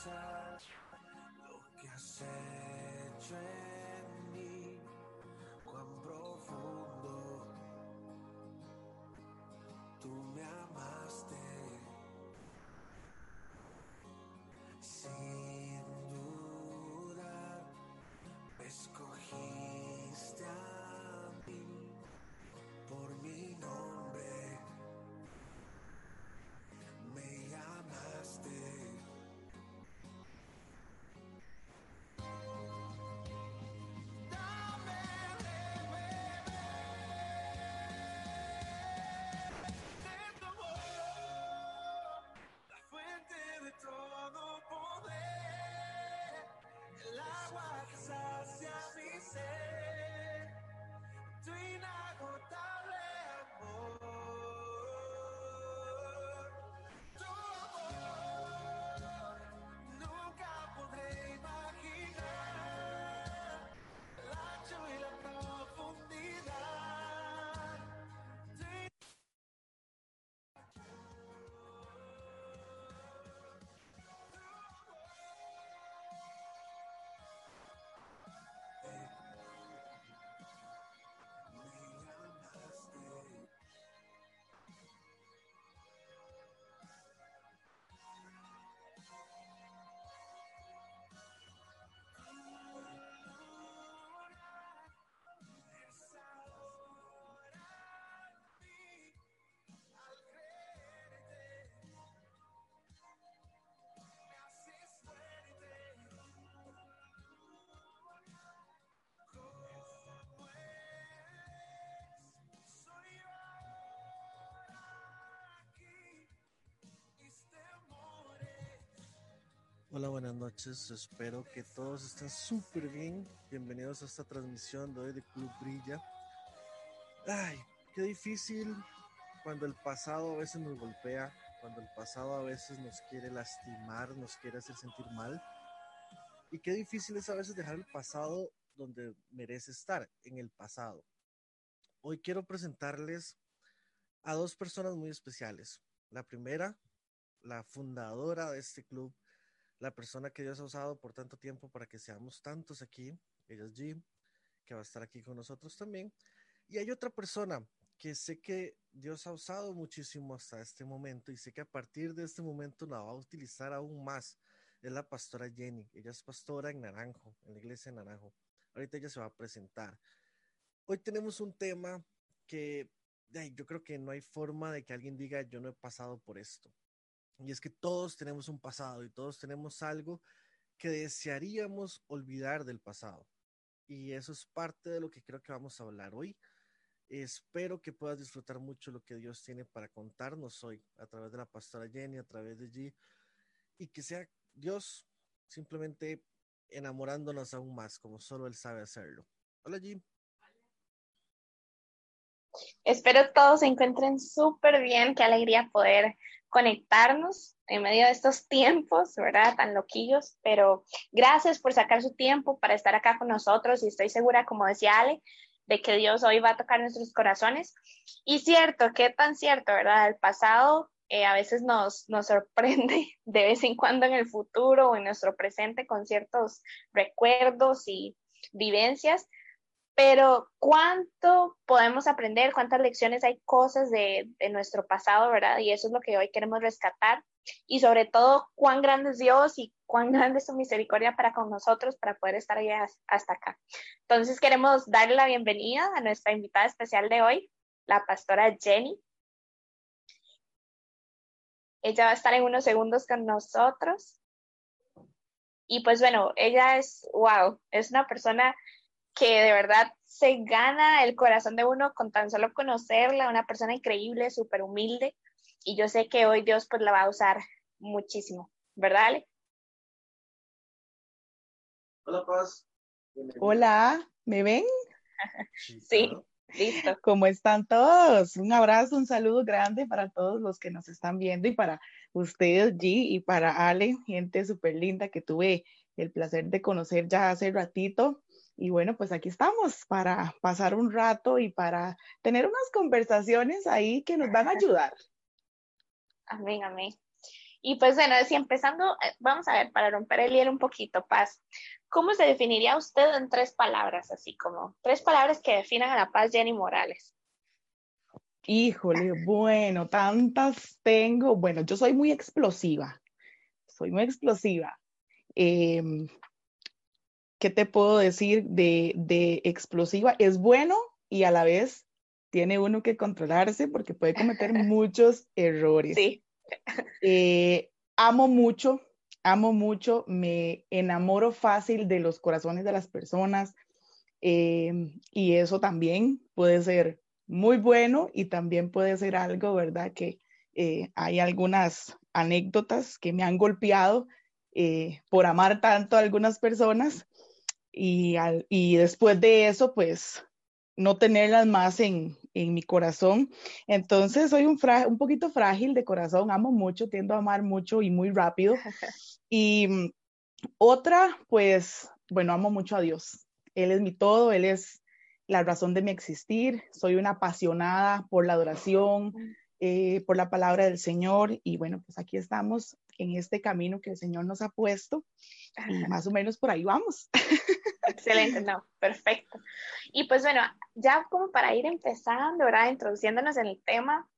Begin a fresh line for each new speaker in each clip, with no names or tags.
pasar lo que has hecho Hola, buenas noches. Espero que todos estén súper bien. Bienvenidos a esta transmisión de hoy de Club Brilla. Ay, qué difícil cuando el pasado a veces nos golpea, cuando el pasado a veces nos quiere lastimar, nos quiere hacer sentir mal. Y qué difícil es a veces dejar el pasado donde merece estar, en el pasado. Hoy quiero presentarles a dos personas muy especiales. La primera, la fundadora de este club, la persona que Dios ha usado por tanto tiempo para que seamos tantos aquí, ella es Jim, que va a estar aquí con nosotros también. Y hay otra persona que sé que Dios ha usado muchísimo hasta este momento y sé que a partir de este momento la va a utilizar aún más. Es la pastora Jenny. Ella es pastora en Naranjo, en la iglesia de Naranjo. Ahorita ella se va a presentar. Hoy tenemos un tema que ay, yo creo que no hay forma de que alguien diga yo no he pasado por esto. Y es que todos tenemos un pasado y todos tenemos algo que desearíamos olvidar del pasado. Y eso es parte de lo que creo que vamos a hablar hoy. Espero que puedas disfrutar mucho lo que Dios tiene para contarnos hoy a través de la pastora Jenny, a través de G, y que sea Dios simplemente enamorándonos aún más, como solo Él sabe hacerlo. Hola G.
Espero todos se encuentren súper bien, qué alegría poder conectarnos en medio de estos tiempos, ¿verdad? Tan loquillos, pero gracias por sacar su tiempo para estar acá con nosotros y estoy segura, como decía Ale, de que Dios hoy va a tocar nuestros corazones. Y cierto, qué tan cierto, ¿verdad? El pasado eh, a veces nos, nos sorprende de vez en cuando en el futuro o en nuestro presente con ciertos recuerdos y vivencias, pero cuánto podemos aprender, cuántas lecciones hay cosas de, de, nuestro pasado, ¿verdad? Y eso es lo que hoy queremos rescatar. Y sobre todo, cuán grande es Dios y cuán grande es su misericordia para con nosotros para poder estar ahí hasta acá. Entonces, queremos darle la bienvenida a nuestra invitada especial de hoy, la pastora Jenny. Ella va a estar en unos segundos con nosotros. Y pues bueno, ella es, wow, es una persona que de verdad se gana el corazón de uno con tan solo conocerla, una persona increíble, súper humilde, y yo sé que hoy Dios pues la va a usar muchísimo, ¿verdad, Ale?
Hola, Paz.
Hola, ¿me ven?
sí, listo.
¿Cómo están todos? Un abrazo, un saludo grande para todos los que nos están viendo y para ustedes, G, y para Ale, gente súper linda que tuve el placer de conocer ya hace ratito. Y bueno, pues aquí estamos para pasar un rato y para tener unas conversaciones ahí que nos van a ayudar.
Amén, amén. Y pues bueno, si empezando, eh, vamos a ver, para romper el hielo un poquito, Paz, ¿cómo se definiría usted en tres palabras, así como tres palabras que definan a la paz Jenny Morales?
Híjole, bueno, tantas tengo. Bueno, yo soy muy explosiva, soy muy explosiva. Em, ¿Qué te puedo decir de, de explosiva? Es bueno y a la vez tiene uno que controlarse porque puede cometer muchos errores.
Sí.
Eh, amo mucho, amo mucho, me enamoro fácil de los corazones de las personas eh, y eso también puede ser muy bueno y también puede ser algo, ¿verdad? Que eh, hay algunas anécdotas que me han golpeado por amar tanto a algunas personas y, y después de eso, pues no tenerlas más en, en mi corazón. Entonces soy un, un poquito frágil de corazón, amo mucho, tiendo a amar mucho y muy rápido. Y mm, otra, pues, bueno, amo mucho a Dios. Él es mi todo, Él es la razón de mi existir. Soy una apasionada por la adoración, eh, por la palabra del Señor. Y bueno, pues aquí estamos en este camino que el Señor nos ha puesto. Y más o menos por ahí vamos.
Excelente, no, perfecto. Y pues bueno, ya como para ir empezando, ¿verdad? Introduciéndonos en el tema,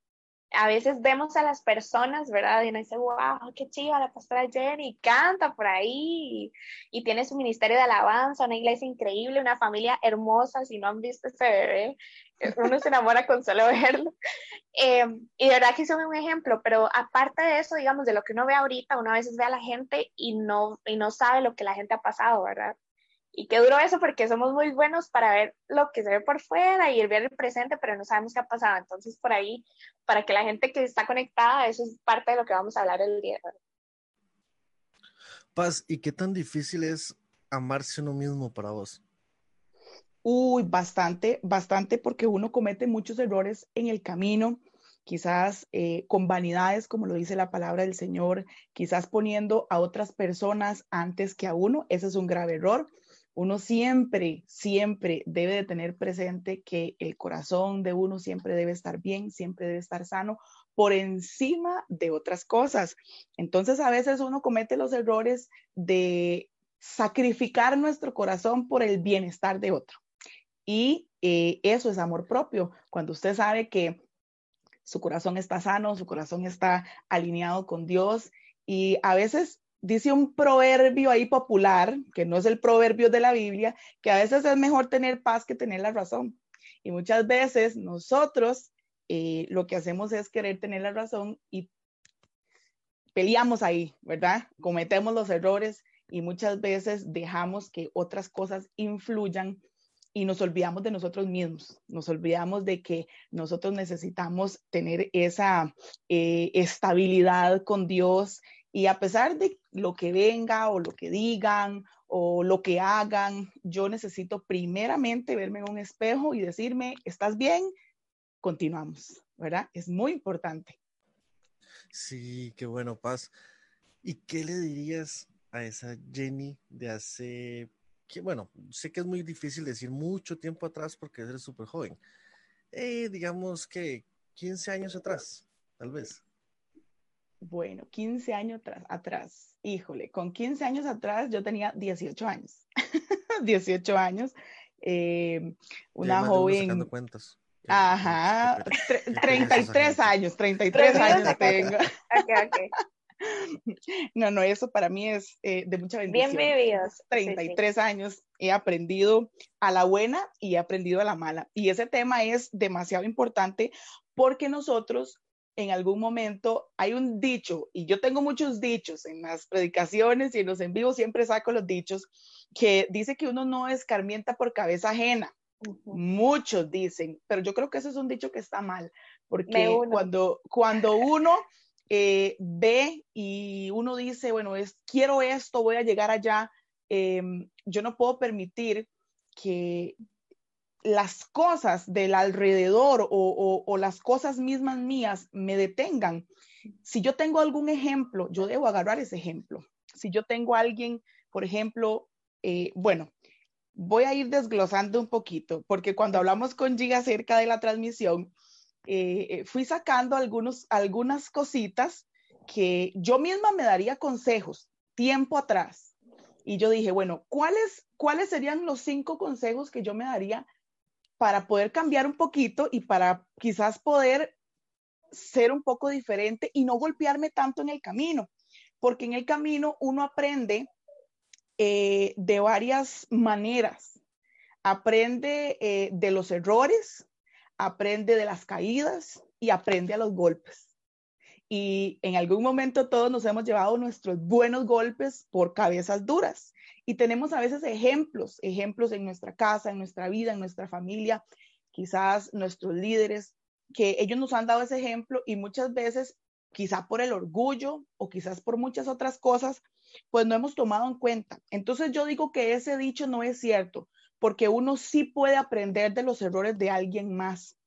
a veces vemos a las personas, ¿verdad? Y uno dice, wow, qué chiva la pastora Jenny, canta por ahí y, tiene su ministerio de alabanza, una iglesia increíble, una familia hermosa. Si no han visto ese bebé, eh, uno se enamora con solo verlo. Em, y de verdad que son un ejemplo, pero aparte de eso, digamos, de lo que uno ve ahorita, uno a veces ve a la gente y no, y no sabe lo que la gente ha pasado, ¿verdad? Y qué duro eso porque somos muy buenos para ver lo que se ve por fuera y ver el presente, pero no sabemos qué ha pasado. Entonces, por ahí, para que la gente que está conectada, eso es parte de lo que vamos a hablar el día de hoy.
Paz, ¿y qué tan difícil es amarse uno mismo para vos?
Uy, bastante, bastante, porque uno comete muchos errores en el camino, quizás eh, con vanidades, como lo dice la palabra del Señor, quizás poniendo a otras personas antes que a uno. Ese es un grave error uno siempre, siempre debe de tener presente que el corazón de uno siempre debe estar bien, siempre debe estar sano por encima de otras cosas. Entonces a veces uno comete los errores de sacrificar nuestro corazón por el bienestar de otro. Y eh, eso es amor propio. Cuando usted sabe que su corazón está sano, su corazón está alineado con Dios y a veces dice un proverbio ahí popular, que no es el proverbio de la Biblia, que a veces es mejor tener paz que tener la razón. Y muchas veces nosotros eh, lo que hacemos es querer tener la razón y peleamos ahí, ¿verdad? Cometemos los errores y muchas veces dejamos que otras cosas influyan y nos olvidamos de nosotros mismos, nos olvidamos de que nosotros necesitamos tener esa eh, estabilidad con Dios, y a pesar de lo que venga o lo que digan o lo que hagan, yo necesito primeramente verme en un espejo y decirme, ¿estás bien? Continuamos, ¿verdad? Es muy importante.
Sí, qué bueno, Paz. ¿Y qué le dirías a esa Jenny de hace, que bueno, sé que es muy difícil decir mucho tiempo atrás porque eres súper joven. Eh, digamos que 15 años atrás, tal vez.
Bueno, 15 años atrás, híjole, con 15 años atrás yo tenía 18 años. 18 años. Eh, una joven.
Cuentas.
Ajá, 33 años, 33 años tengo.
Okay, okay.
No, no, eso para mí es eh, de mucha bendición.
Bien vividos.
33 años he aprendido a la buena y he aprendido a la mala. Y ese tema es demasiado importante porque nosotros en algún momento hay un dicho, y yo tengo muchos dichos en las predicaciones y en los en vivo siempre saco los dichos, que dice que uno no escarmienta por cabeza ajena. Muchos dicen, pero yo creo que eso es un dicho que está mal, porque cuando, cuando uno eh, ve y uno dice, bueno, es, quiero esto, voy a llegar allá, em, yo no puedo permitir que las cosas del alrededor o, las cosas mismas mías me detengan, si yo tengo algún ejemplo, yo debo agarrar ese ejemplo. Si yo tengo alguien, por ejemplo, eh, bueno, voy a ir desglosando un poquito, porque cuando hablamos con Giga acerca de la transmisión, eh, eh, fui sacando algunos, algunas cositas que yo misma me daría consejos tiempo atrás. Y yo dije, bueno, ¿cuáles, ¿cuáles serían los cinco consejos que yo me daría para poder cambiar un poquito y para quizás poder ser un poco diferente y no golpearme tanto en el camino? Porque en el camino uno aprende eh, de varias maneras. Aprende eh, de los errores, aprende de las caídas y aprende a los golpes y en algún momento todos nos hemos llevado nuestros buenos golpes por cabezas duras. Y tenemos a veces ejemplos, ejemplos en nuestra casa, en nuestra vida, en nuestra familia, quizás nuestros líderes, que ellos nos han dado ese ejemplo y muchas veces, quizás por el orgullo o quizás por muchas otras cosas, pues no hemos tomado en cuenta. Entonces yo digo que ese dicho no es cierto, porque uno sí puede aprender de los errores de alguien más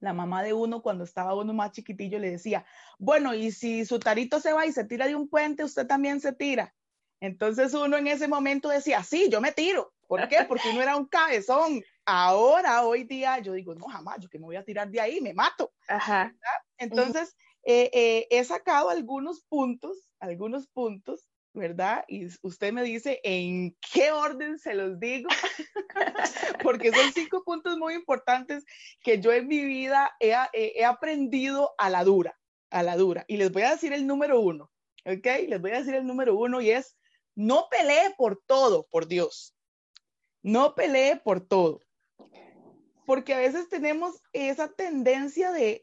la mamá de uno cuando estaba uno más chiquitillo le decía, bueno, y si su tarito se va y se tira de un puente, usted también se tira. Entonces uno en ese momento decía, sí, yo me tiro. ¿Por qué? Porque uno era un cabezón. Ahora, hoy día, yo digo, no, jamás, yo que me voy a tirar de ahí, me mato. Ajá. Entonces, eh, eh, he sacado algunos puntos, algunos puntos ¿verdad? Y usted me dice en qué orden se los digo, porque son cinco puntos muy importantes que yo en mi vida he, aprendido a la dura, a la dura. Y les voy a decir el número uno, ¿ok? Les voy a decir el número uno y es, no pelee por todo, por Dios. No pelee por todo porque a veces tenemos esa tendencia de,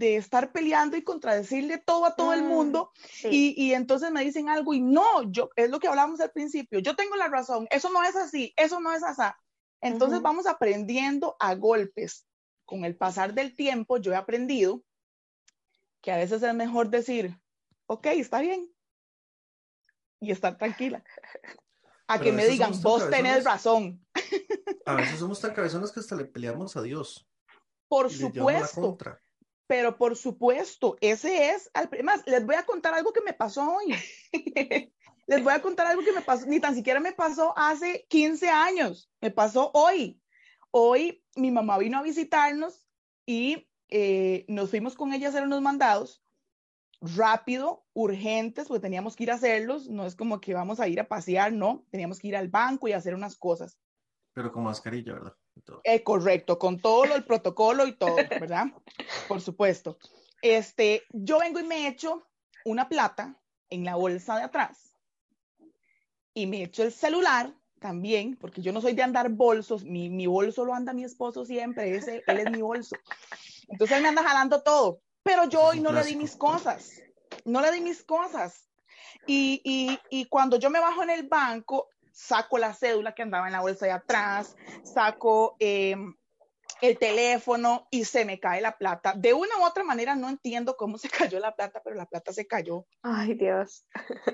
estar peleando y contradecirle todo a todo el mm, mundo y, entonces me dicen algo y no, yo, es lo que hablamos al principio, yo tengo la razón, eso no es así, eso no es así. Entonces vamos aprendiendo a golpes. Con el pasar del tiempo yo he aprendido que a veces es mejor decir, ok, está bien, y estar tranquila. A que me digan, vos tenés razón.
A veces somos tan cabezones que hasta le peleamos a Dios.
Por supuesto. Pero por supuesto, ese es, más, les voy a contar algo que me pasó hoy. les voy a contar algo que me pasó, ni tan siquiera me pasó hace 15 años, me pasó hoy. Hoy mi mamá vino a visitarnos y eh, nos fuimos con ella a hacer unos mandados rápido, urgentes, porque teníamos que ir a hacerlos, no es como que vamos a ir a pasear, no, teníamos que ir al banco y hacer unas cosas.
Pero con mascarilla, ¿verdad?
Eh, correcto, con todo el protocolo y todo, ¿verdad? Por supuesto. Este, yo vengo y me echo una plata en la bolsa de atrás y me echo el celular también, porque yo no soy de andar bolsos, mi, mi bolso lo anda mi esposo siempre, ese, él es mi bolso. Entonces él me anda jalando todo pero yo hoy no le di mis cosas, no le di mis cosas. Y, y, y, cuando yo me bajo en el banco, saco la cédula que andaba en la bolsa de atrás, saco em, el teléfono y se me cae la plata. De una u otra manera no entiendo cómo se cayó la plata, pero la plata se cayó.
Ay, Dios.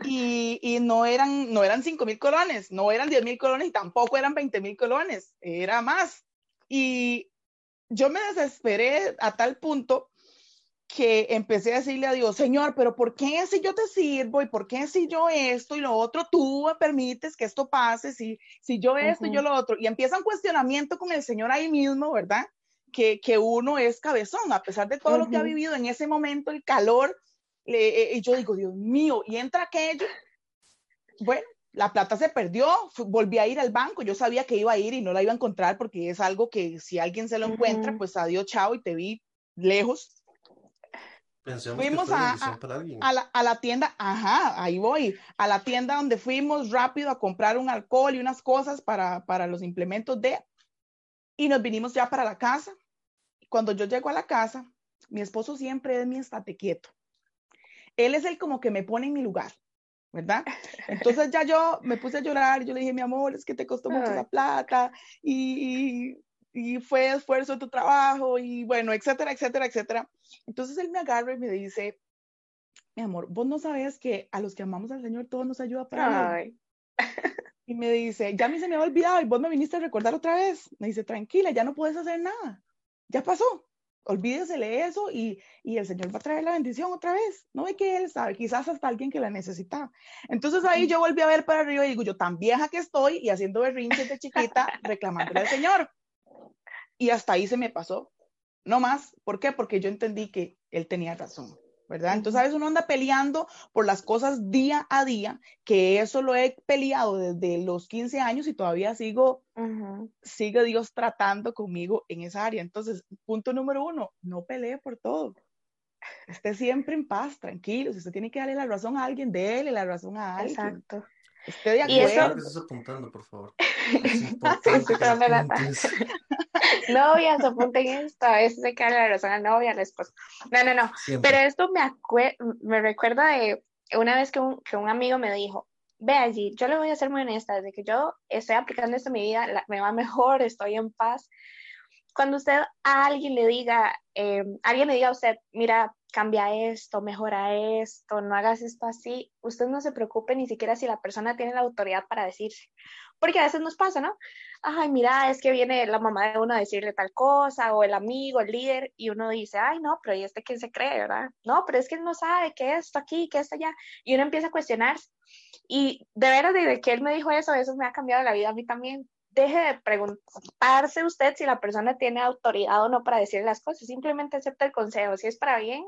Y, y no eran, no eran 5 mil colones, no eran 10 mil colones y tampoco eran 20 mil colones, era más. Y yo me desesperé a tal punto que empecé a decirle a Dios, Señor, pero ¿por qué si yo te sirvo y por qué si yo esto y lo otro, tú me permites que esto pase, si, si yo esto y yo lo otro? Y empieza un cuestionamiento con el Señor ahí mismo, ¿verdad? Que, que uno es cabezón, a pesar de todo lo que ha vivido en ese momento, el calor, eh, y yo digo, Dios mío, y entra aquello. Bueno, la plata se perdió, volví a ir al banco, yo sabía que iba a ir y no la iba a encontrar porque es algo que si alguien se lo encuentra, pues adiós, chao, y te vi lejos fuimos a, a, la, tienda, ajá, ahí voy, a la tienda donde fuimos rápido a comprar un alcohol y unas cosas para, para los implementos de, y nos vinimos ya para la casa. Cuando yo llego a la casa, mi esposo siempre es mi estate quieto. Él es el como que me pone en mi lugar, ¿verdad? Entonces ya yo me puse a llorar, yo le dije, mi amor, es que te costó mucho la plata y, y fue esfuerzo de tu trabajo y bueno, etcétera, etcétera, etcétera. Entonces él me agarra y me dice, mi amor, vos no sabes que a los que amamos al Señor todo nos ayuda para Y me dice, ya a mí se me ha olvidado y vos me viniste a recordar otra vez. Me dice, tranquila, ya no puedes hacer nada. Ya pasó. Olvídesele eso y, y el Señor va a traer la bendición otra vez. No ve que Él sabe, quizás hasta alguien que la necesita. Entonces ahí yo volví a ver para arriba y digo, yo tan vieja que estoy y haciendo berrinches de chiquita reclamándole al Señor. Y hasta ahí se me pasó. No más. ¿Por qué? Porque yo entendí que él tenía razón, ¿verdad? Entonces a veces uno anda peleando por las cosas día a día, que eso lo he peleado desde los 15 años y todavía sigo, sigue Dios tratando conmigo en esa área. Entonces, punto número uno, no pelee por todo. Esté siempre en paz, tranquilo. Si usted tiene que darle la razón a alguien, déle la razón a alguien. Exacto. Esté de acuerdo. Eso...
apuntando, por favor.
Novias, apunten esto. A veces hay que la razón a la novia, a la esposa. No, no, no. Pero esto me, me recuerda de una vez que un, que un amigo me dijo, ve allí, yo le voy a ser muy honesta, desde que yo estoy aplicando esto en mi vida, me va mejor, estoy en paz. Cuando usted a alguien le diga, eh, alguien le diga a usted, mira, cambia esto, mejora esto, no hagas esto así, usted no se preocupe ni siquiera si la persona tiene la autoridad para decirse, porque a veces nos pasa, ¿no? Ay, mira, es que viene la mamá de uno a decirle tal cosa, o el amigo, el líder, y uno dice, ay, no, pero ¿y este quién se cree, verdad? No, pero es que él no sabe qué es esto aquí, qué es esto allá, y uno empieza a cuestionarse. Y de veras, desde que él me dijo eso, eso me ha cambiado la vida a mí también. Deje de preguntarse usted si la persona tiene autoridad o no para decirle las cosas, simplemente acepte el consejo. Si es para bien,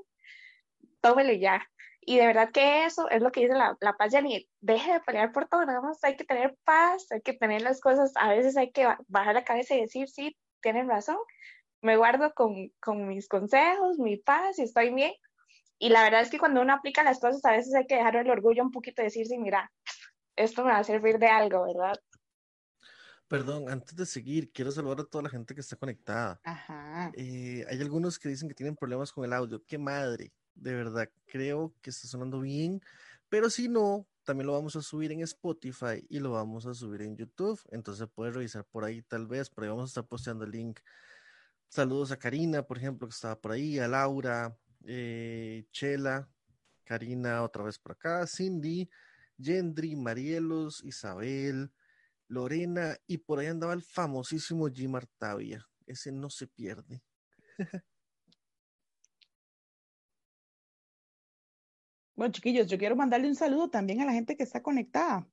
tómelo ya. Y de verdad que eso es lo que dice la, la paz, Jenny. Deje de pelear por todo, nada más hay que tener paz, hay que tener las cosas, a veces hay que bajar la cabeza y decir, sí, tienen razón, me guardo con, con mis consejos, mi paz y estoy bien. Y la verdad es que cuando uno aplica las cosas, a veces hay que dejar el orgullo un poquito y decir, sí, mira, esto me va a servir de algo, ¿verdad?
Perdón, antes de seguir, quiero saludar a toda la gente que está conectada. Ajá. Eh, hay algunos que dicen que tienen problemas con el audio. ¡Qué madre! De verdad creo que está sonando bien, pero si no, también lo vamos a subir en Spotify y lo vamos a subir en YouTube, entonces puedes revisar por ahí tal vez, por ahí vamos a estar posteando el link. Saludos a Karina, por ejemplo, que estaba por ahí, a Laura, eh, Chela, Karina otra vez por acá, Cindy, Yendri, Marielos, Isabel, Lorena y por ahí andaba el famosísimo Jim Artavia. Ese no se pierde.
Bueno, chiquillos, yo quiero mandarle un saludo también a la gente que está conectada.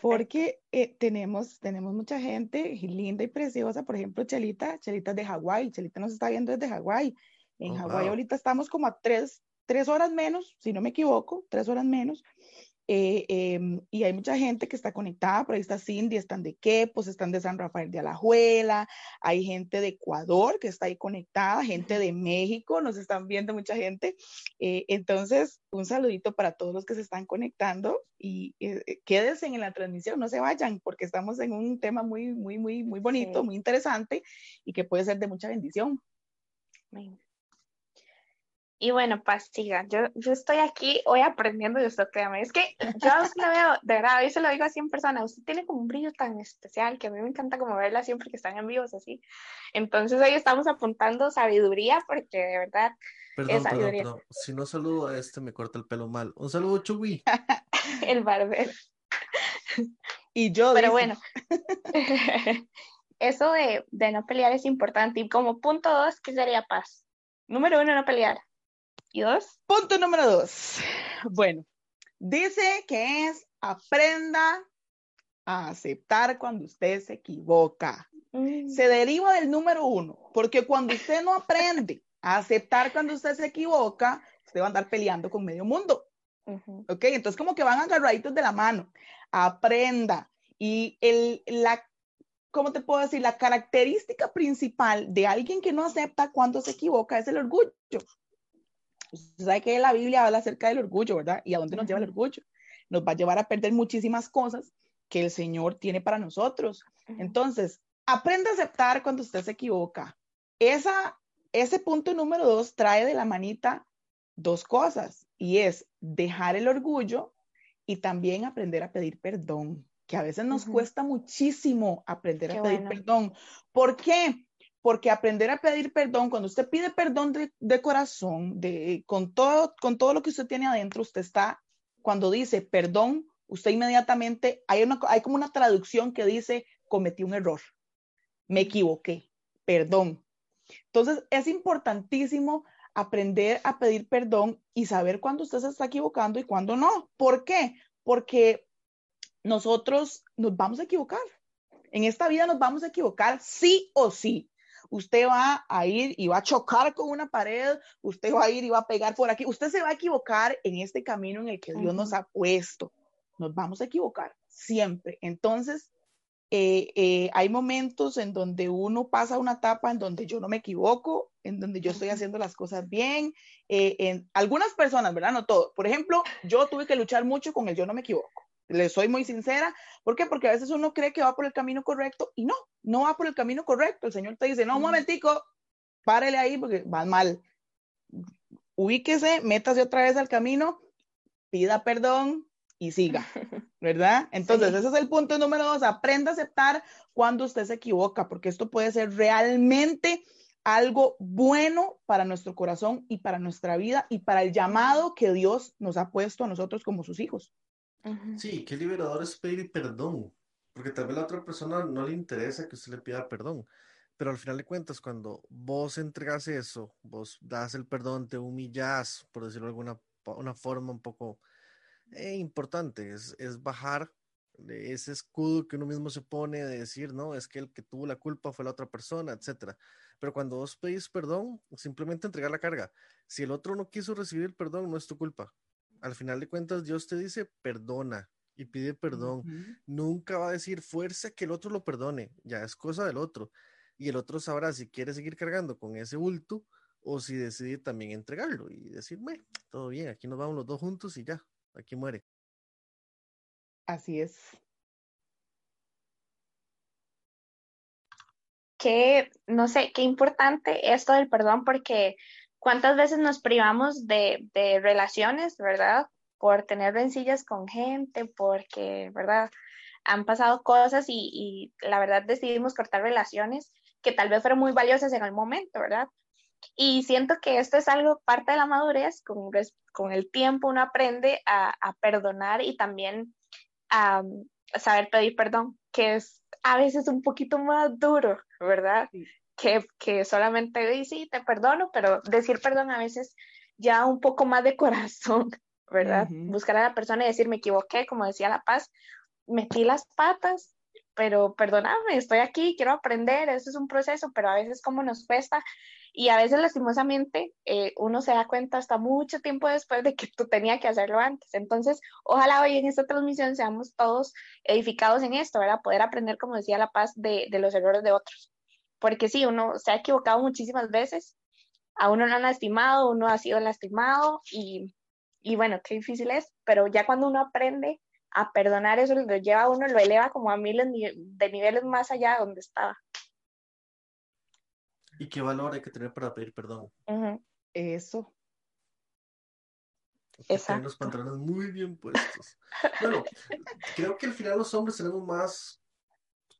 Porque eh, tenemos, tenemos mucha gente linda y preciosa, por ejemplo, Chelita, Chelita de Hawái, Chelita nos está viendo desde Hawái. En oh, Hawái ahorita estamos como a tres, tres horas menos, si no me equivoco, tres horas menos. Eh, em, y hay mucha gente que está conectada, por ahí está Cindy, están de Quepos, están de San Rafael de Alajuela, hay gente de Ecuador que está ahí conectada, gente de México, nos están viendo mucha gente. Eh, entonces, un saludito para todos los que se están conectando y eh, quédense en la transmisión, no se vayan, porque estamos en un tema muy, muy, muy, muy bonito, muy interesante y que puede ser de mucha bendición.
Y bueno, pues siga, yo, yo estoy aquí hoy aprendiendo de usted, créame. Es que yo a usted lo veo, de verdad, hoy se lo digo así en persona, usted tiene como un brillo tan especial que a mí me encanta como verla siempre que están en vivos así. Entonces hoy estamos apuntando sabiduría porque de verdad
perdón, es sabiduría. Perdón, Si no saludo a este me corta el pelo mal. Un saludo, Chugui.
el barbero.
y yo.
Pero bueno, eso de, de no pelear es importante. Y como punto dos, ¿qué sería paz? Número uno, no pelear.
Punto número dos. Bueno, dice que es aprenda a aceptar cuando usted se equivoca. Mm. Se deriva del número uno, porque cuando usted no aprende a aceptar cuando usted se equivoca, usted va a andar peleando con medio mundo. ¿Ok? Entonces como que van agarraditos de la mano. Aprenda. Y el, la, ¿cómo te puedo decir? La característica principal de alguien que no acepta cuando se equivoca es el orgullo. Usted sabe que la Biblia habla acerca del orgullo, ¿verdad? ¿Y a dónde nos lleva el orgullo? Nos va a llevar a perder muchísimas cosas que el Señor tiene para nosotros. Entonces, aprenda a aceptar cuando usted se equivoca. Esa, ese punto número dos trae de la manita dos cosas y es dejar el orgullo y también aprender a pedir perdón, que a veces nos cuesta muchísimo aprender a pedir perdón. ¿Por qué? Porque aprender a pedir perdón, cuando usted pide perdón de, corazón, de, con, todo, con todo lo que usted tiene adentro, usted está, cuando dice perdón, usted inmediatamente, hay, una, hay como una traducción que dice, cometí un error, me equivoqué, perdón. Entonces, es importantísimo aprender a pedir perdón y saber cuándo usted se está equivocando y cuándo no. ¿Por qué? Porque nosotros nos vamos a equivocar. En esta vida nos vamos a equivocar sí o sí. Usted va a ir y va a chocar con una pared, usted va a ir y va a pegar por aquí, usted se va a equivocar en este camino en el que Dios nos ha puesto. Nos vamos a equivocar siempre. Entonces, eh, eh, hay momentos en donde uno pasa una etapa en donde yo no me equivoco, en donde yo estoy haciendo las cosas bien. Eh, en algunas personas, ¿verdad? No todo. Por ejemplo, yo tuve que luchar mucho con el yo no me equivoco. Le soy muy sincera. ¿Por qué? Porque a veces uno cree que va por el camino correcto y no, no va por el camino correcto. El Señor te dice, no, un momentico, párele ahí porque va mal. Ubíquese, métase otra vez al camino, pida perdón y siga. ¿verdad? Entonces, ese es el punto número dos, aprenda a aceptar cuando usted se equivoca, porque esto puede ser realmente algo bueno para nuestro corazón y para nuestra vida y para el llamado que Dios nos ha puesto a nosotros como sus hijos.
Sí, qué liberador es pedir perdón, porque tal a la otra persona no le interesa que usted le pida perdón, pero al final de cuentas, cuando vos entregas eso, vos das el perdón, te humillas, por decirlo de alguna una forma un poco eh, importante, es, es bajar ese escudo que uno mismo se pone de decir, no, es que el que tuvo la culpa fue la otra persona, etcétera. Pero cuando vos pedís perdón, simplemente entregar la carga. Si el otro no quiso recibir el perdón, no es tu culpa. Al final de cuentas, Dios te dice, perdona y pide perdón. Nunca va a decir fuerza que el otro lo perdone, ya es cosa del otro. Y el otro sabrá si quiere seguir cargando con ese bulto o si decide también entregarlo y decir, bueno, todo bien, aquí nos vamos los dos juntos y ya, aquí muere.
Así es.
Qué, no sé, qué importante esto del perdón, porque cuántas veces nos privamos de, de relaciones, ¿verdad? Por tener rencillas con gente, porque, ¿verdad? Han pasado cosas y, y la verdad decidimos cortar relaciones que tal vez fueron muy valiosas en el momento, ¿verdad? Y siento que esto es algo parte de la madurez, con, con el tiempo uno aprende a, a perdonar y también a, saber pedir perdón, que es a veces un poquito más duro, ¿verdad? Que, que solamente sí, te perdono, pero decir perdón a veces ya un poco más de corazón, ¿verdad? Buscar a la persona y decir, me equivoqué, como decía La Paz, metí las patas, pero perdóname, estoy aquí, quiero aprender, eso es un proceso, pero a veces como nos cuesta y a veces, lastimosamente, eh, uno se da cuenta hasta mucho tiempo después de que tú tenías que hacerlo antes. Entonces, ojalá hoy en esta transmisión seamos todos edificados en esto, ¿verdad? Poder aprender, como decía La Paz, de, de los errores de otros. Porque sí, uno se ha equivocado muchísimas veces, a uno lo han lastimado, uno ha sido lastimado y, y bueno, qué difícil es, pero ya cuando uno aprende a perdonar eso, lo lleva a uno, lo eleva como a miles de niveles más allá de donde estaba.
¿Y qué valor hay que tener para pedir perdón?
Eso.
Exacto.
los pantalones muy bien puestos. bueno, creo que al final los hombres tenemos más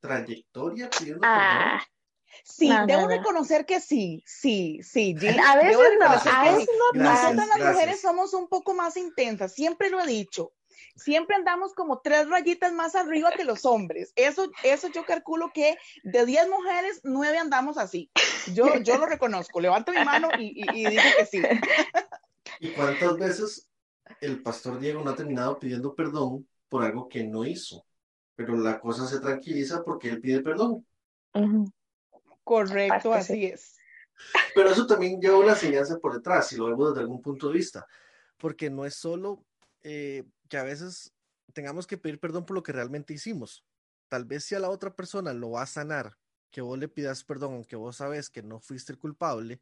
trayectoria pidiendo ah. perdón.
Sí, debo reconocer que sí, sí, sí.
a veces no, a
veces no. Nosotras las mujeres somos un poco más intensas, siempre lo he dicho siempre andamos como tres rayitas más arriba que los hombres. Eso, eso yo calculo que de 10 mujeres, 9 andamos así. Yo, yo lo reconozco, levanto mi mano y, y, digo que sí.
¿Y cuántas veces el pastor Diego no ha terminado pidiendo perdón por algo que no hizo? Pero la cosa se tranquiliza porque él pide perdón.
Correcto, así es.
Pero eso también lleva una enseñanza por detrás, si lo vemos desde algún punto de vista, porque no es solo eh, que a veces tengamos que pedir perdón por lo que realmente hicimos. Tal vez si a la otra persona lo va a sanar, que vos le pidas perdón, aunque vos sabes que no fuiste el culpable,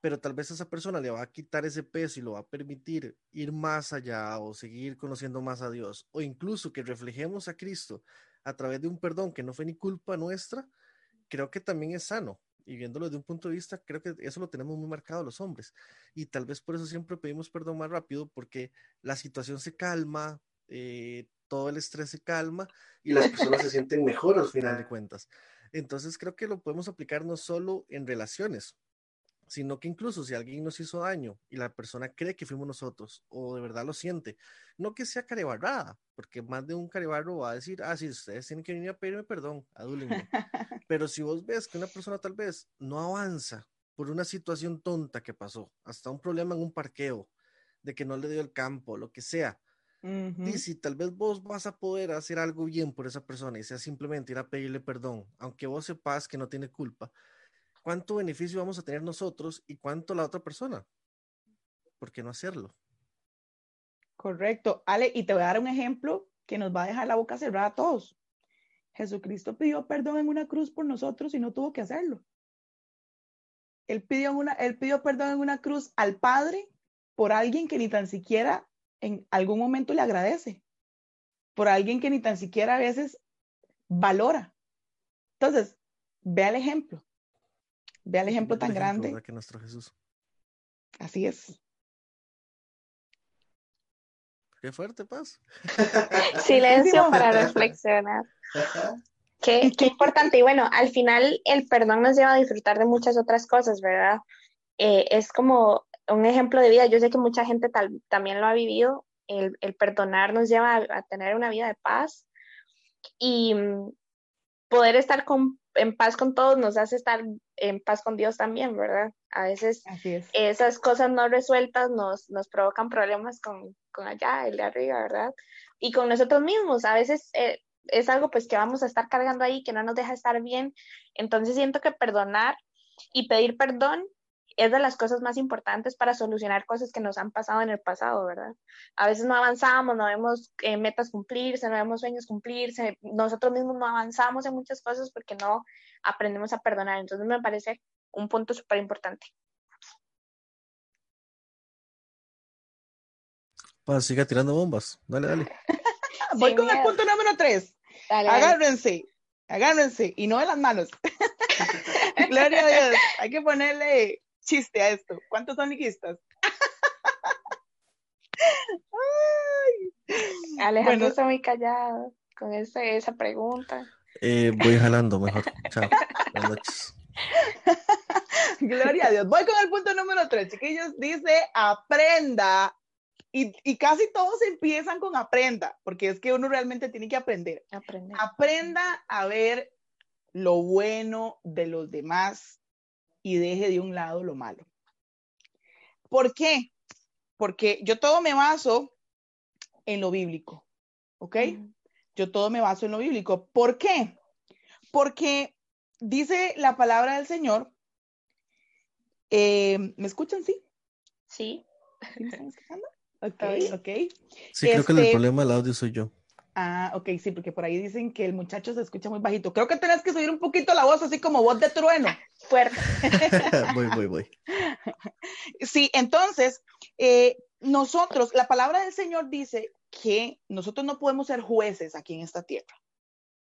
pero tal vez a esa persona le va a quitar ese peso y lo va a permitir ir más allá o seguir conociendo más a Dios, o incluso que reflejemos a Cristo a través de un perdón que no fue ni culpa nuestra, creo que también es sano y viéndolo desde un punto de vista, creo que eso lo tenemos muy marcado los hombres. Y tal vez por eso siempre pedimos perdón más rápido, porque la situación se calma, eh, todo el estrés se calma y las personas se sienten mejor al final de cuentas. Entonces creo que lo podemos aplicar no solo en relaciones, sino que incluso si alguien nos hizo daño y la persona cree que fuimos nosotros o de verdad lo siente, no que sea carebarrada, porque más de un carebarro va a decir, ah, sí, ustedes tienen que venir a pedirme perdón, adúlenme. Pero si vos ves que una persona tal vez no avanza por una situación tonta que pasó, hasta un problema en un parqueo, de que no le dio el campo, lo que sea, y si tal vez vos vas a poder hacer algo bien por esa persona y sea simplemente ir a pedirle perdón, aunque vos sepas que no tiene culpa, ¿cuánto beneficio vamos a tener nosotros y cuánto la otra persona? ¿Por qué no hacerlo?
Correcto. Ale, y te voy a dar un ejemplo que nos va a dejar la boca cerrada a todos. Jesucristo pidió perdón en una cruz por nosotros y no tuvo que hacerlo. Él pidió, una, él pidió perdón en una cruz al Padre por alguien que ni tan siquiera en algún momento le agradece, por alguien que ni tan siquiera a veces valora. Entonces, vea el ejemplo, vea el ejemplo tan grande.
Que nuestro Jesús.
Así es.
Qué fuerte, Paz.
Silencio para reflexionar. Qué, qué, importante. Y bueno, al final el perdón nos lleva a disfrutar de muchas otras cosas, ¿verdad? Eh, es como un ejemplo de vida. Yo sé que mucha gente tal, también lo ha vivido. El, el perdonar nos lleva a, a, tener una vida de paz y mm, poder estar con, en paz con todos nos hace estar en paz con Dios también, ¿verdad? A veces esas cosas no resueltas nos, nos provocan problemas con, con, allá, el de arriba, ¿verdad? Y con nosotros mismos. A veces eh, es algo pues que vamos a estar cargando ahí que no nos deja estar bien. Entonces siento que perdonar y pedir perdón es de las cosas más importantes para solucionar cosas que nos han pasado en el pasado, ¿verdad? A veces no avanzamos, no vemos eh, metas cumplirse, no vemos sueños cumplirse, nosotros mismos no avanzamos en muchas cosas porque no aprendemos a perdonar. Entonces me parece un punto súper importante.
Pues siga tirando bombas. Dale, dale.
Voy con el punto número tres. agárrense, agárrense y no de las manos. Gloria a Dios. Hay que ponerle chiste a esto. ¿Cuántos son liguistas?
Alejandro está muy callado con ese, esa pregunta.
Eh, voy jalando mejor. Chao. Buenas noches.
Gloria a Dios. Voy con el punto número tres, chiquillos. Dice, aprenda. Y, y, casi todos empiezan con aprenda, porque es que uno realmente tiene que aprender.
Aprender.
Aprenda a ver lo bueno de los demás y deje de un lado lo malo. ¿Por qué? Porque yo todo me baso en lo bíblico, ¿ok? Yo todo me baso en lo bíblico. ¿Por qué? Porque dice la palabra del Señor. Eh, ¿Me escuchan? Sí.
Sí.
¿Me están escuchando? Ok, ok.
Sí, creo que el este problema del audio soy yo.
Ah, ok, sí, porque por ahí dicen que el muchacho se escucha muy bajito. Creo que tenés que subir un poquito la voz, así como voz de trueno.
Fuerte.
voy, voy, voy.
Sí, entonces, eh, nosotros, la palabra del Señor dice que nosotros no podemos ser jueces aquí en esta tierra,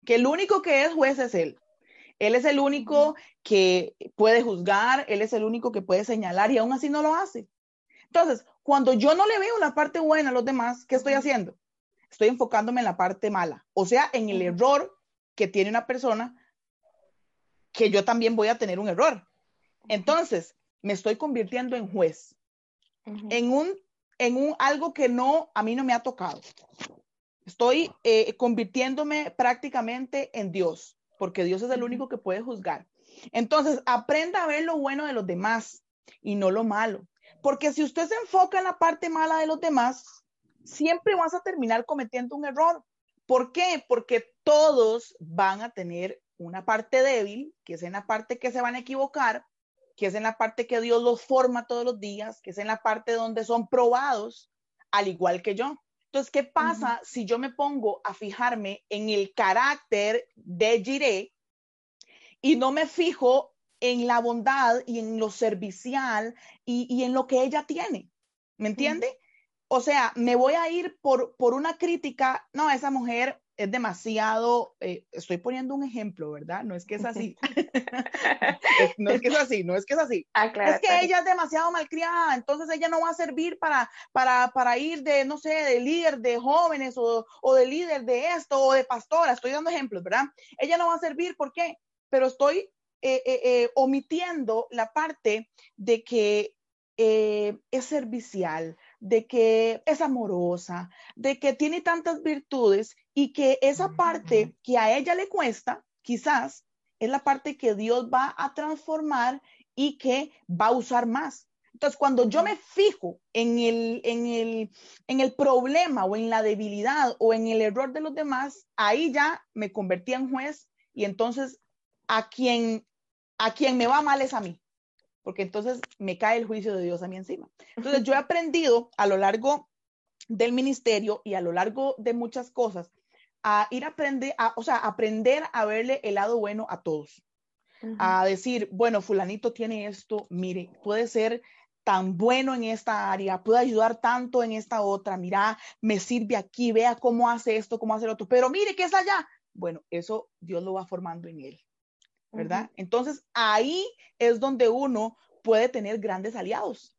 que el único que es juez es Él. Él es el único que puede juzgar, Él es el único que puede señalar y aún así no lo hace. Entonces, cuando yo no le veo una parte buena a los demás, ¿qué estoy haciendo? Estoy enfocándome en la parte mala, o sea, en el error que tiene una persona, que yo también voy a tener un error. Entonces, me estoy convirtiendo en juez, en un, en un algo que no, a mí no me ha tocado. Estoy eh, convirtiéndome prácticamente en Dios, porque Dios es el único que puede juzgar. Entonces, aprenda a ver lo bueno de los demás y no lo malo. Porque si usted se enfoca en la parte mala de los demás, siempre vas a terminar cometiendo un error. ¿Por qué? Porque todos van a tener una parte débil, que es en la parte que se van a equivocar, que es en la parte que Dios los forma todos los días, que es en la parte donde son probados, al igual que yo. Entonces, ¿qué pasa si yo me pongo a fijarme en el carácter de Jiré y no me fijo en la bondad y en lo servicial y, en lo que ella tiene? ¿Me entiende? O sea, me voy a ir por, por una crítica, no, esa mujer es demasiado, eh, estoy poniendo un ejemplo, ¿verdad? No es que es así. no es que es así, no es que es así.
Ah,
es que ella es demasiado malcriada, entonces ella no va a servir para, para, para ir de, no sé, de líder de jóvenes o, o, de líder de esto o de pastora, estoy dando ejemplos, ¿verdad? Ella no va a servir, ¿por qué? Pero estoy eh, eh, omitiendo la parte de que es servicial, de que es amorosa, de que tiene tantas virtudes y que esa parte que a ella le cuesta, quizás, es la parte que Dios va a transformar y que va a usar más. Entonces, cuando yo me fijo en el, en el, en el problema o en la debilidad o en el error de los demás, ahí ya me convertí en juez y entonces a quien a quien me va mal es a mí, porque entonces me cae el juicio de Dios a mí encima. Entonces yo he aprendido a lo largo del ministerio y a lo largo de muchas cosas a ir a aprender, a, o sea, aprender a verle el lado bueno a todos. A decir, bueno, fulanito tiene esto, mire, puede ser tan bueno en esta área, puede ayudar tanto en esta otra, mira, me sirve aquí, vea cómo hace esto, cómo hace lo otro, pero mire que es allá. Bueno, eso Dios lo va formando en él, ¿verdad? Entonces ahí es donde uno puede tener grandes aliados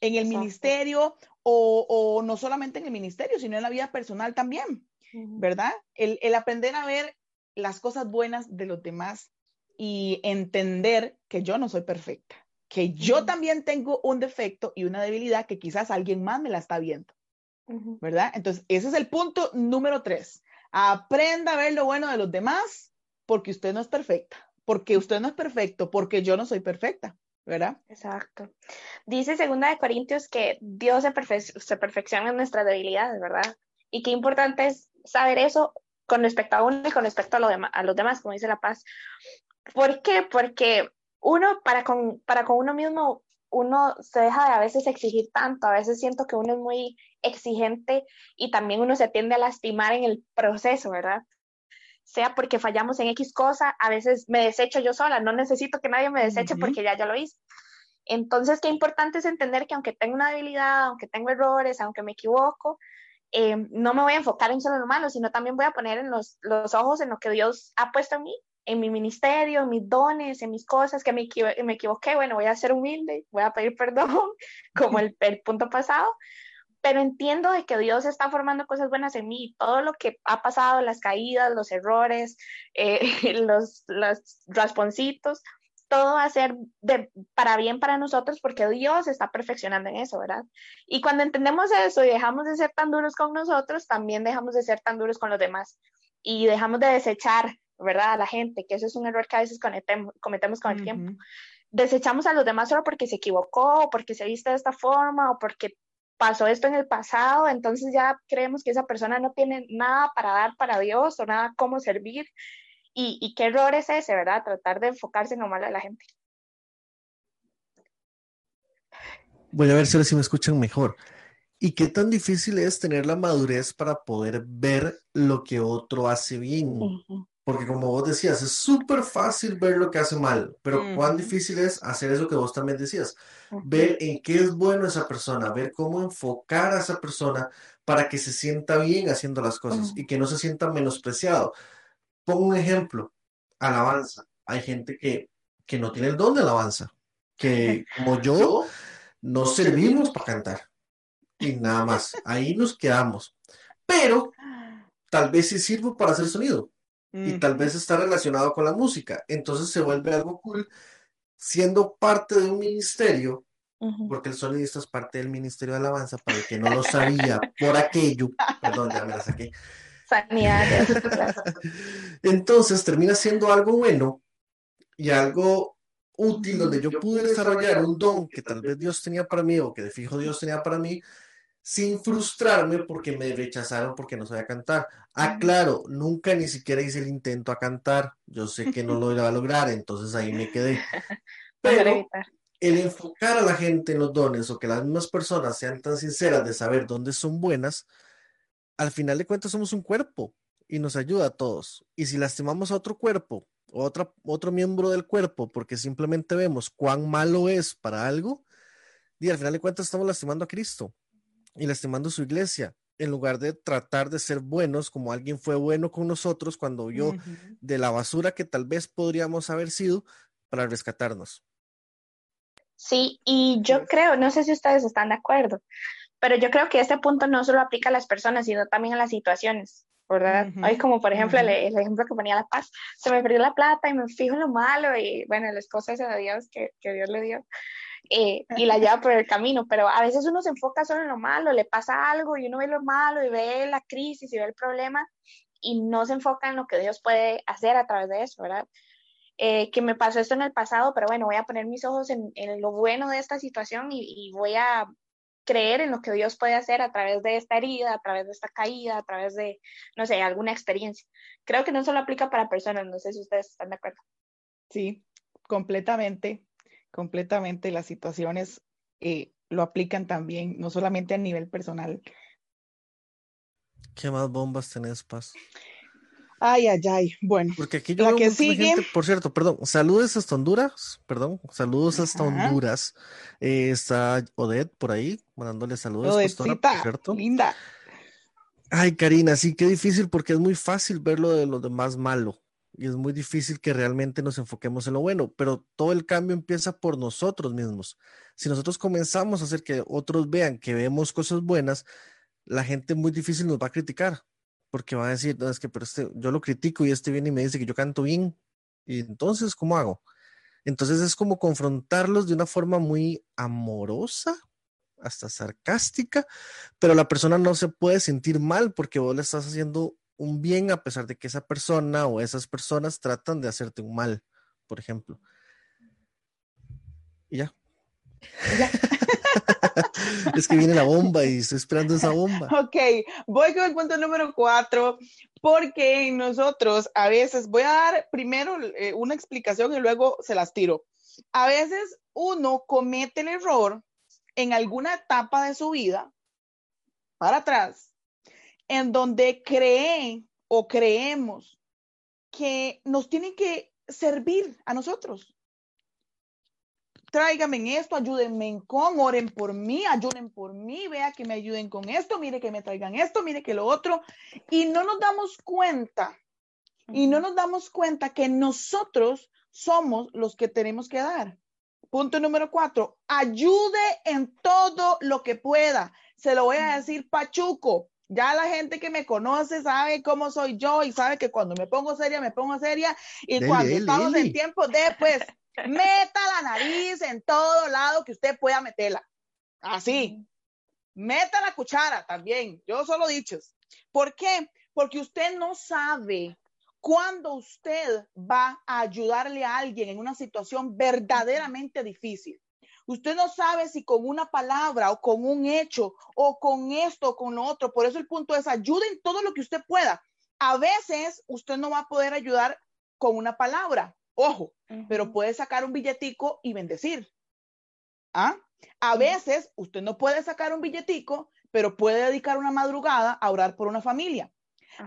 en el ministerio o, o, no solamente en el ministerio, sino en la vida personal también, ¿verdad? El, el aprender a ver las cosas buenas de los demás y entender que yo no soy perfecta, que yo también tengo un defecto y una debilidad que quizás alguien más me la está viendo, ¿verdad? Entonces, ese es el punto número tres. Aprenda a ver lo bueno de los demás porque usted no es perfecta, porque usted no es perfecto, porque yo no soy perfecta. ¿verdad?
Exacto. Dice Segunda de Corintios que Dios se, perfecciona en nuestras debilidades, ¿verdad? Y qué importante es saber eso con respecto a uno y con respecto a, a los demás, como dice La Paz. ¿Por qué? Porque uno, para con, para con uno mismo, uno se deja de a veces exigir tanto, a veces siento que uno es muy exigente y también uno se tiende a lastimar en el proceso, ¿verdad? Sea porque fallamos en X cosa, a veces me desecho yo sola, no necesito que nadie me deseche porque ya, ya lo hice. Entonces, qué importante es entender que aunque tengo una debilidad, aunque tengo errores, aunque me equivoco, eh, no me voy a enfocar en solo lo malo, sino también voy a poner en los, los ojos en lo que Dios ha puesto en mí, en mi ministerio, en mis dones, en mis cosas, que me, me equivoqué, bueno, voy a ser humilde, voy a pedir perdón, como el, el punto pasado, pero entiendo de que Dios está formando cosas buenas en mí. Todo lo que ha pasado, las caídas, los errores, eh, los, los rasponcitos, todo va a ser de, para bien para nosotros porque Dios está perfeccionando en eso, ¿verdad? Y cuando entendemos eso y dejamos de ser tan duros con nosotros, también dejamos de ser tan duros con los demás y dejamos de desechar, ¿verdad? A la gente, que eso es un error que a veces cometemos, cometemos con el tiempo. Desechamos a los demás solo porque se equivocó, o porque se viste de esta forma, o porque pasó esto en el pasado, entonces ya creemos que esa persona no tiene nada para dar para Dios o nada cómo servir. Y, qué error es ese, ¿verdad? Tratar de enfocarse en lo malo de la gente.
Voy a ver si ahora sí me escuchan mejor. ¿Y qué tan difícil es tener la madurez para poder ver lo que otro hace bien? Porque como vos decías, es súper fácil ver lo que hace mal, pero cuán difícil es hacer eso que vos también decías, ver en qué es bueno esa persona, ver cómo enfocar a esa persona para que se sienta bien haciendo las cosas y que no se sienta menospreciado. Pongo un ejemplo, alabanza. Hay gente que, que no tiene el don de alabanza, que como yo, no servimos para cantar y nada más. Ahí nos quedamos. Pero tal vez sí sirvo para hacer sonido y tal vez está relacionado con la música. Entonces se vuelve algo cool siendo parte de un ministerio, porque el sonidista es parte del ministerio de alabanza, para el que no lo sabía por aquello, perdón, ya me la saqué. Entonces termina siendo algo bueno y algo útil donde yo pude desarrollar un don que tal vez Dios tenía para mí o que de fijo Dios tenía para mí sin frustrarme porque me rechazaron porque no sabía cantar. Ah, claro, nunca ni siquiera hice el intento a cantar. Yo sé que no lo iba a lograr, entonces ahí me quedé. Pero el enfocar a la gente en los dones o que las mismas personas sean tan sinceras de saber dónde son buenas, al final de cuentas somos un cuerpo y nos ayuda a todos. Y si lastimamos a otro cuerpo o otro, otro miembro del cuerpo porque simplemente vemos cuán malo es para algo, y al final de cuentas estamos lastimando a Cristo y lastimando su iglesia, en lugar de tratar de ser buenos como alguien fue bueno con nosotros cuando vio de la basura que tal vez podríamos haber sido para rescatarnos.
Sí, y yo creo, no sé si ustedes están de acuerdo, pero yo creo que este punto no solo aplica a las personas, sino también a las situaciones, ¿verdad? Hay como por ejemplo el, ejemplo que ponía La Paz, se me perdió la plata y me fijo en lo malo y bueno, las cosas de Dios que, que Dios le dio. Eh, y la lleva por el camino, pero a veces uno se enfoca solo en lo malo, le pasa algo y uno ve lo malo y ve la crisis y ve el problema y no se enfoca en lo que Dios puede hacer a través de eso, ¿verdad? Eh, que me pasó esto en el pasado, pero bueno, voy a poner mis ojos en, en lo bueno de esta situación y, y, voy a creer en lo que Dios puede hacer a través de esta herida, a través de esta caída, a través de, no sé, alguna experiencia. Creo que no solo aplica para personas, no sé si ustedes están de acuerdo.
Sí, completamente, completamente las situaciones eh, lo aplican también, no solamente a nivel personal.
¿Qué más bombas tenés, Paz?
Ay, ay, ay. Bueno,
porque aquí yo
la que sigue.
por cierto, perdón, saludos hasta Honduras, perdón, saludos hasta Honduras. Eh, está Odette por ahí, mandándole saludos,
por cierto. Linda.
Ay, Karina, sí, qué difícil porque es muy fácil ver lo de lo demás malo y es muy difícil que realmente nos enfoquemos en lo bueno, pero todo el cambio empieza por nosotros mismos. Si nosotros comenzamos a hacer que otros vean que vemos cosas buenas, la gente muy difícil nos va a criticar porque va a decir, no, es que pero este, yo lo critico y este viene y me dice que yo canto bien. Y entonces, ¿cómo hago? Entonces es como confrontarlos de una forma muy amorosa, hasta sarcástica, pero la persona no se puede sentir mal porque vos le estás haciendo un bien a pesar de que esa persona o esas personas tratan de hacerte un mal, por ejemplo. Y ya.
Ya.
es que viene la bomba y estoy esperando esa bomba.
Ok, voy con el punto número cuatro, porque nosotros a veces, voy a dar primero eh, una explicación y luego se las tiro. A veces uno comete el error en alguna etapa de su vida, para atrás, en donde cree o creemos que nos tienen que servir a nosotros tráigame en esto, ayúdenme con, oren por mí, ayuden por mí, vea que me ayuden con esto, mire que me traigan esto, mire que lo otro. Y no nos damos cuenta, y no nos damos cuenta que nosotros somos los que tenemos que dar. Punto número cuatro, ayude en todo lo que pueda. Se lo voy a decir Pachuco. Ya la gente que me conoce sabe cómo soy yo y sabe que cuando me pongo seria, me pongo seria. Y cuando estamos en tiempo de, pues, Meta la nariz en todo lado que usted pueda meterla. Así. Meta la cuchara también. Yo solo dichos. ¿Por qué? Porque usted no sabe cuándo usted va a ayudarle a alguien en una situación verdaderamente difícil. Usted no sabe si con una palabra o con un hecho o con esto o con lo otro. Por eso el punto es ayuden todo lo que usted pueda. A veces usted no va a poder ayudar con una palabra, Ojo, pero puede sacar un billetico y bendecir. ¿Ah? A veces usted no puede sacar un billetico, pero puede dedicar una madrugada a orar por una familia.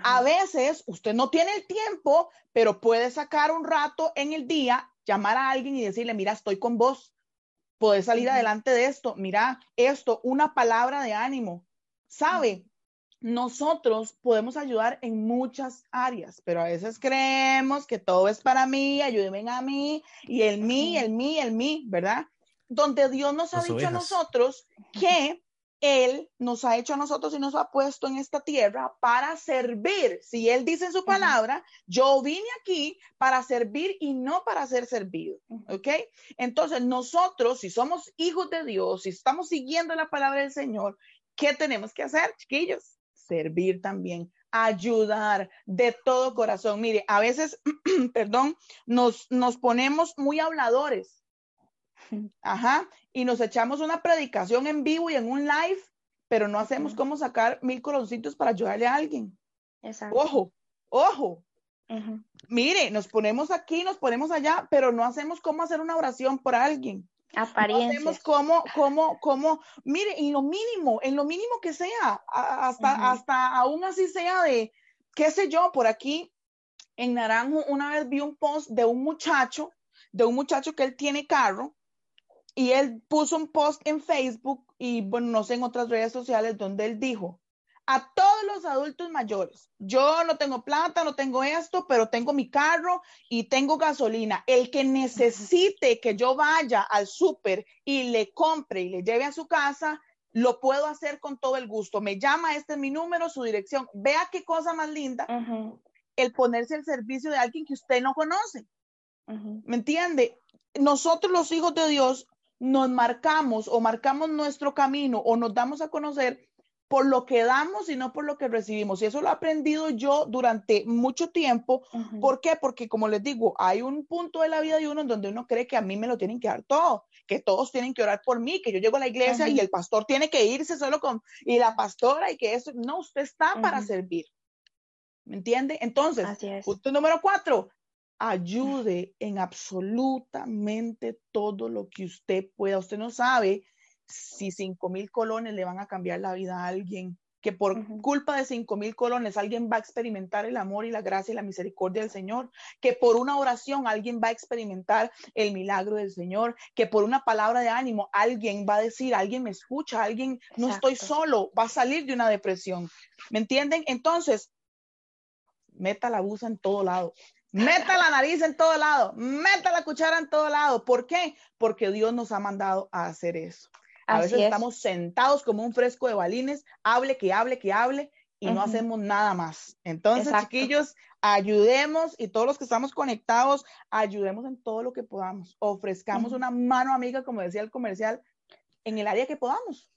A veces usted no tiene el tiempo, pero puede sacar un rato en el día, llamar a alguien y decirle, mira, estoy con vos, puedes salir adelante de esto, mira esto, una palabra de ánimo. ¿Sabe? nosotros podemos ayudar en muchas áreas, pero a veces creemos que todo es para mí, ayúdenme a mí, y el mí, el mí, el mí, ¿verdad? Donde Dios nos ha dicho a nosotros que Él nos ha hecho a nosotros y nos ha puesto en esta tierra para servir. Si Él dice en su palabra, yo vine aquí para servir y no para ser servido, ¿ok? Entonces nosotros, si somos hijos de Dios, si estamos siguiendo la palabra del Señor, ¿qué tenemos que hacer, chiquillos? servir también, ayudar de todo corazón. Mire, a veces, perdón, nos, nos ponemos muy habladores. Ajá, y nos echamos una predicación en vivo y en un live, pero no hacemos cómo sacar mil coroncitos para ayudarle a alguien. Ojo, ojo. Mire, nos ponemos aquí, nos ponemos allá, pero no hacemos cómo hacer una oración por alguien.
Apariencias.
No cómo, cómo, cómo, mire, en lo mínimo, en lo mínimo que sea, hasta, hasta aún así sea de, qué sé yo, por aquí en Naranjo una vez vi un post de un muchacho, de un muchacho que él tiene carro, y él puso un post en Facebook y, bueno, no sé, en otras redes sociales donde él dijo, a todos los adultos mayores. Yo no tengo plata, no tengo esto, pero tengo mi carro y tengo gasolina. El que necesite que yo vaya al súper y le compre y le lleve a su casa, lo puedo hacer con todo el gusto. Me llama, este es mi número, su dirección. Vea qué cosa más linda el ponerse al servicio de alguien que usted no conoce. ¿Me entiende? Nosotros los hijos de Dios nos marcamos o marcamos nuestro camino o nos damos a conocer por lo que damos y no por lo que recibimos. Y eso lo he aprendido yo durante mucho tiempo. ¿Por qué? Porque como les digo, hay un punto de la vida de uno en donde uno cree que a mí me lo tienen que dar todo, que todos tienen que orar por mí, que yo llego a la iglesia y el pastor tiene que irse solo con, y la pastora y que eso, no, usted está para servir. ¿Me entiende? Entonces, punto número cuatro, ayude en absolutamente todo lo que usted pueda. Usted no sabe si cinco mil colones le van a cambiar la vida a alguien, que por culpa de cinco mil colones alguien va a experimentar el amor y la gracia y la misericordia del Señor, que por una oración alguien va a experimentar el milagro del Señor, que por una palabra de ánimo alguien va a decir, alguien me escucha, alguien no estoy solo, va a salir de una depresión. ¿Me entienden? Entonces, meta la busa en todo lado. Meta la nariz en todo lado, meta la cuchara en todo lado. ¿Por qué? Porque Dios nos ha mandado a hacer eso. A veces estamos sentados como un fresco de balines, hable, que hable, que hable, y no hacemos nada más. Entonces, chiquillos, ayudemos y todos los que estamos conectados, ayudemos en todo lo que podamos. Ofrezcamos una mano amiga, como decía el comercial, en el área que podamos.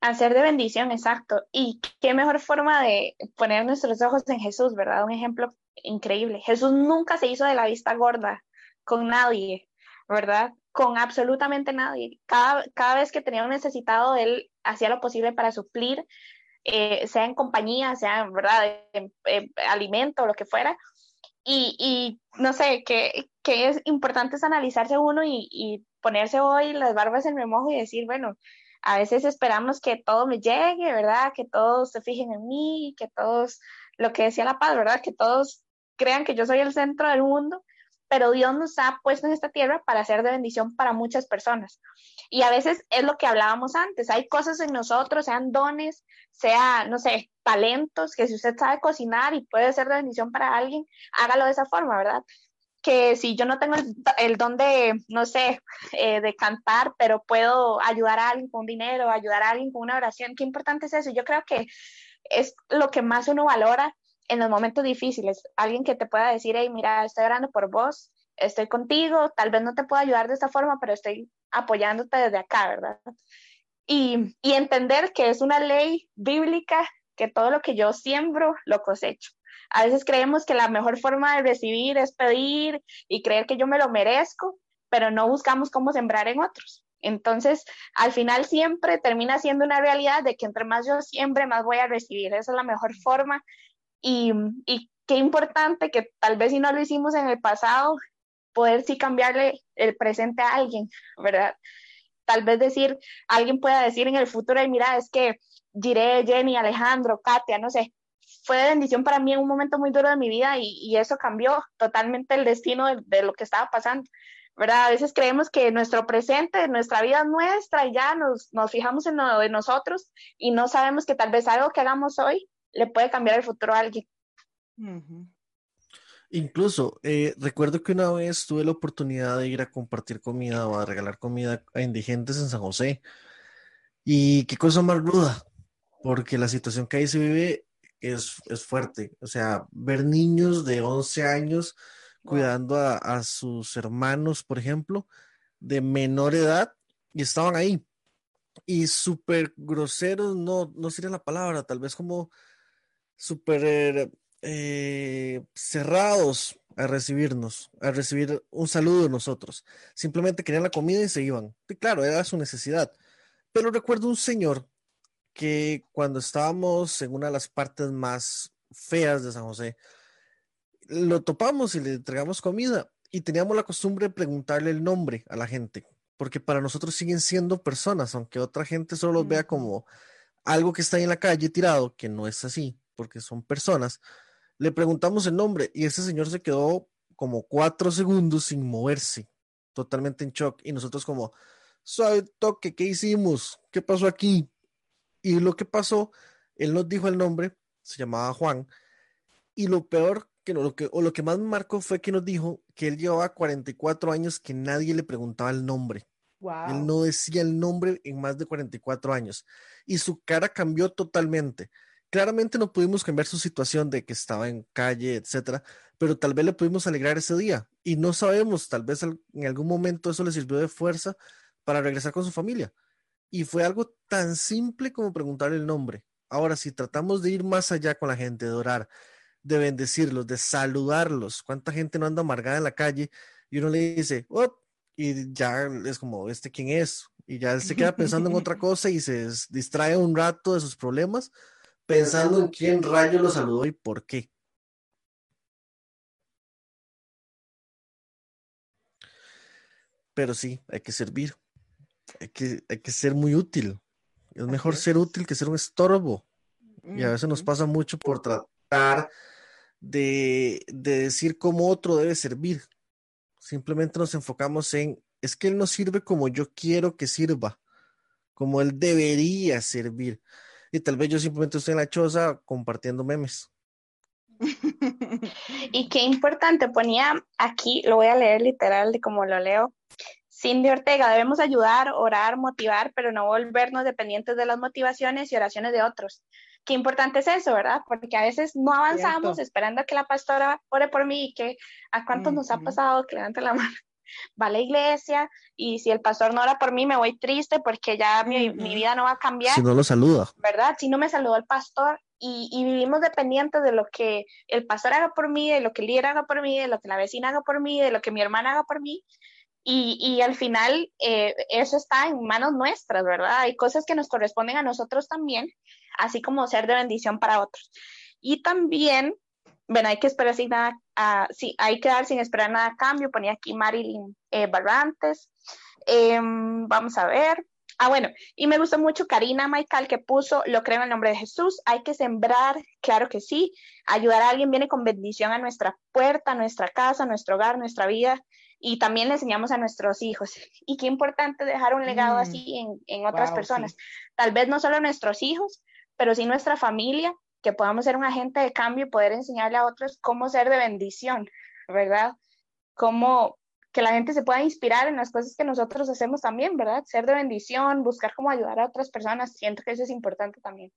Hacer de bendición, exacto. Y qué mejor forma de poner nuestros ojos en Jesús, ¿verdad? Un ejemplo increíble. Jesús nunca se hizo de la vista gorda con nadie, ¿verdad? con absolutamente nadie. Cada, cada vez que tenía un necesitado, él hacía lo posible para suplir, eh, sea en compañía, sea, ¿verdad?, en, alimento, lo que fuera. Y, y no sé, que, que, es importante es analizarse uno y, y, ponerse hoy las barbas en remojo y decir, bueno, a veces esperamos que todo me llegue, ¿verdad? Que todos se fijen en mí, que todos, lo que decía la paz, ¿verdad? Que todos crean que yo soy el centro del mundo pero Dios nos ha puesto en esta tierra para ser de bendición para muchas personas. Y a veces es lo que hablábamos antes, hay cosas en nosotros, sean dones, sea, no sé, talentos, que si usted sabe cocinar y puede ser de bendición para alguien, hágalo de esa forma, ¿verdad? Que si yo no tengo el, don de, no sé, eh, de cantar, pero puedo ayudar a alguien con dinero, ayudar a alguien con una oración, qué importante es eso. Yo creo que es lo que más uno valora en los momentos difíciles, alguien que te pueda decir, hey, mira, estoy orando por vos, estoy contigo, tal vez no te puedo ayudar de esta forma, pero estoy apoyándote desde acá, ¿verdad? Y, y entender que es una ley bíblica que todo lo que yo siembro, lo cosecho. A veces creemos que la mejor forma de recibir es pedir y creer que yo me lo merezco, pero no buscamos cómo sembrar en otros. Entonces, al final siempre termina siendo una realidad de que entre más yo siembre, más voy a recibir. Esa es la mejor forma y, y qué importante que tal vez si no lo hicimos en el pasado, poder sí cambiarle el presente a alguien, ¿verdad? Tal vez decir, alguien pueda decir en el futuro, mira, es que diré Jenny, Alejandro, Katia, no sé, fue bendición para mí en un momento muy duro de mi vida y, y eso cambió totalmente el destino de, de, lo que estaba pasando, ¿verdad? A veces creemos que nuestro presente, nuestra vida es nuestra y ya nos, nos fijamos en lo de nosotros y no sabemos que tal vez algo que hagamos hoy le puede cambiar el futuro a alguien.
Incluso, eh, recuerdo que una vez tuve la oportunidad de ir a compartir comida o a regalar comida a indigentes en San José. Y qué cosa más ruda, porque la situación que ahí se vive es, es fuerte. O sea, ver niños de 11 años cuidando a, sus hermanos, por ejemplo, de menor edad, y estaban ahí. Y súper groseros, no, no sería la palabra, tal vez como súper eh, cerrados a recibirnos, a recibir un saludo de nosotros. Simplemente querían la comida y se iban. Y claro, era su necesidad. Pero recuerdo un señor que cuando estábamos en una de las partes más feas de San José, lo topamos y le entregamos comida y teníamos la costumbre de preguntarle el nombre a la gente, porque para nosotros siguen siendo personas, aunque otra gente solo los vea como algo que está ahí en la calle tirado, que no es así porque son personas, le preguntamos el nombre y ese señor se quedó como cuatro segundos sin moverse, totalmente en shock. Y nosotros como, suave toque, ¿qué hicimos? ¿Qué pasó aquí? Y lo que pasó, él nos dijo el nombre, se llamaba Juan, y lo peor que lo que, o lo que más me marcó fue que nos dijo que él llevaba 44 años que nadie le preguntaba el nombre. Él no decía el nombre en más de 44 años y su cara cambió totalmente claramente no pudimos cambiar su situación de que estaba en calle, etcétera, pero tal vez le pudimos alegrar ese día y no sabemos, tal vez en algún momento eso le sirvió de fuerza para regresar con su familia. Y fue algo tan simple como preguntarle el nombre. Ahora, si tratamos de ir más allá con la gente, de orar, de bendecirlos, de saludarlos, ¿cuánta gente no anda amargada en la calle y uno le dice, oh, y ya es como, ¿este quién es? Y ya él se queda pensando en otra cosa y se distrae un rato de sus problemas pensando en quién rayo lo saludó y por qué. pero sí, hay que servir, hay que, hay que ser muy útil. Es mejor ser útil que ser un estorbo. Y a veces nos pasa mucho por tratar de, de decir cómo otro debe servir. Simplemente nos enfocamos en, es que él no sirve como yo quiero que sirva, como él debería servir. Y tal vez yo simplemente estoy en la choza compartiendo memes.
Y qué importante, ponía aquí, lo voy a leer literal de como lo leo. Cindy Ortega, debemos ayudar, orar, motivar, pero no volvernos dependientes de las motivaciones y oraciones de otros. Qué importante es eso, ¿verdad? Porque a veces no avanzamos esperando a que la pastora ore por mí y que a cuántos nos ha pasado que levante la mano va a la iglesia y si el pastor no ora por mí me voy triste porque ya mi, mi, vida no va a cambiar.
Si no lo saluda.
¿Verdad? Si no me saludó el pastor y, y, vivimos dependientes de lo que el pastor haga por mí, de lo que el líder haga por mí, de lo que la vecina haga por mí, de lo que mi hermana haga por mí y, al final eh, eso está en manos nuestras, ¿verdad? Hay cosas que nos corresponden a nosotros también, así como ser de bendición para otros. Y también, bueno, hay que esperar sin nada, uh, sí, hay que dar sin esperar nada a cambio. Ponía aquí Marilyn eh. Eh, vamos a ver. Ah, bueno, y me gustó mucho Karina Maikal que puso, lo creo en el nombre de Jesús, hay que sembrar, claro que sí, ayudar a alguien viene con bendición a nuestra puerta, a nuestra casa, a nuestro hogar, nuestra vida y también le enseñamos a nuestros hijos. Y qué importante dejar un legado mm. así en, en otras wow, personas. Sí. Tal vez no solo nuestros hijos, pero sí nuestra familia, que podamos ser un agente de cambio y poder enseñarle a otros cómo ser de bendición, ¿verdad? Cómo que la gente se pueda inspirar en las cosas que nosotros hacemos también, ¿verdad? Ser de bendición, buscar cómo ayudar a otras personas, siento que eso es importante también.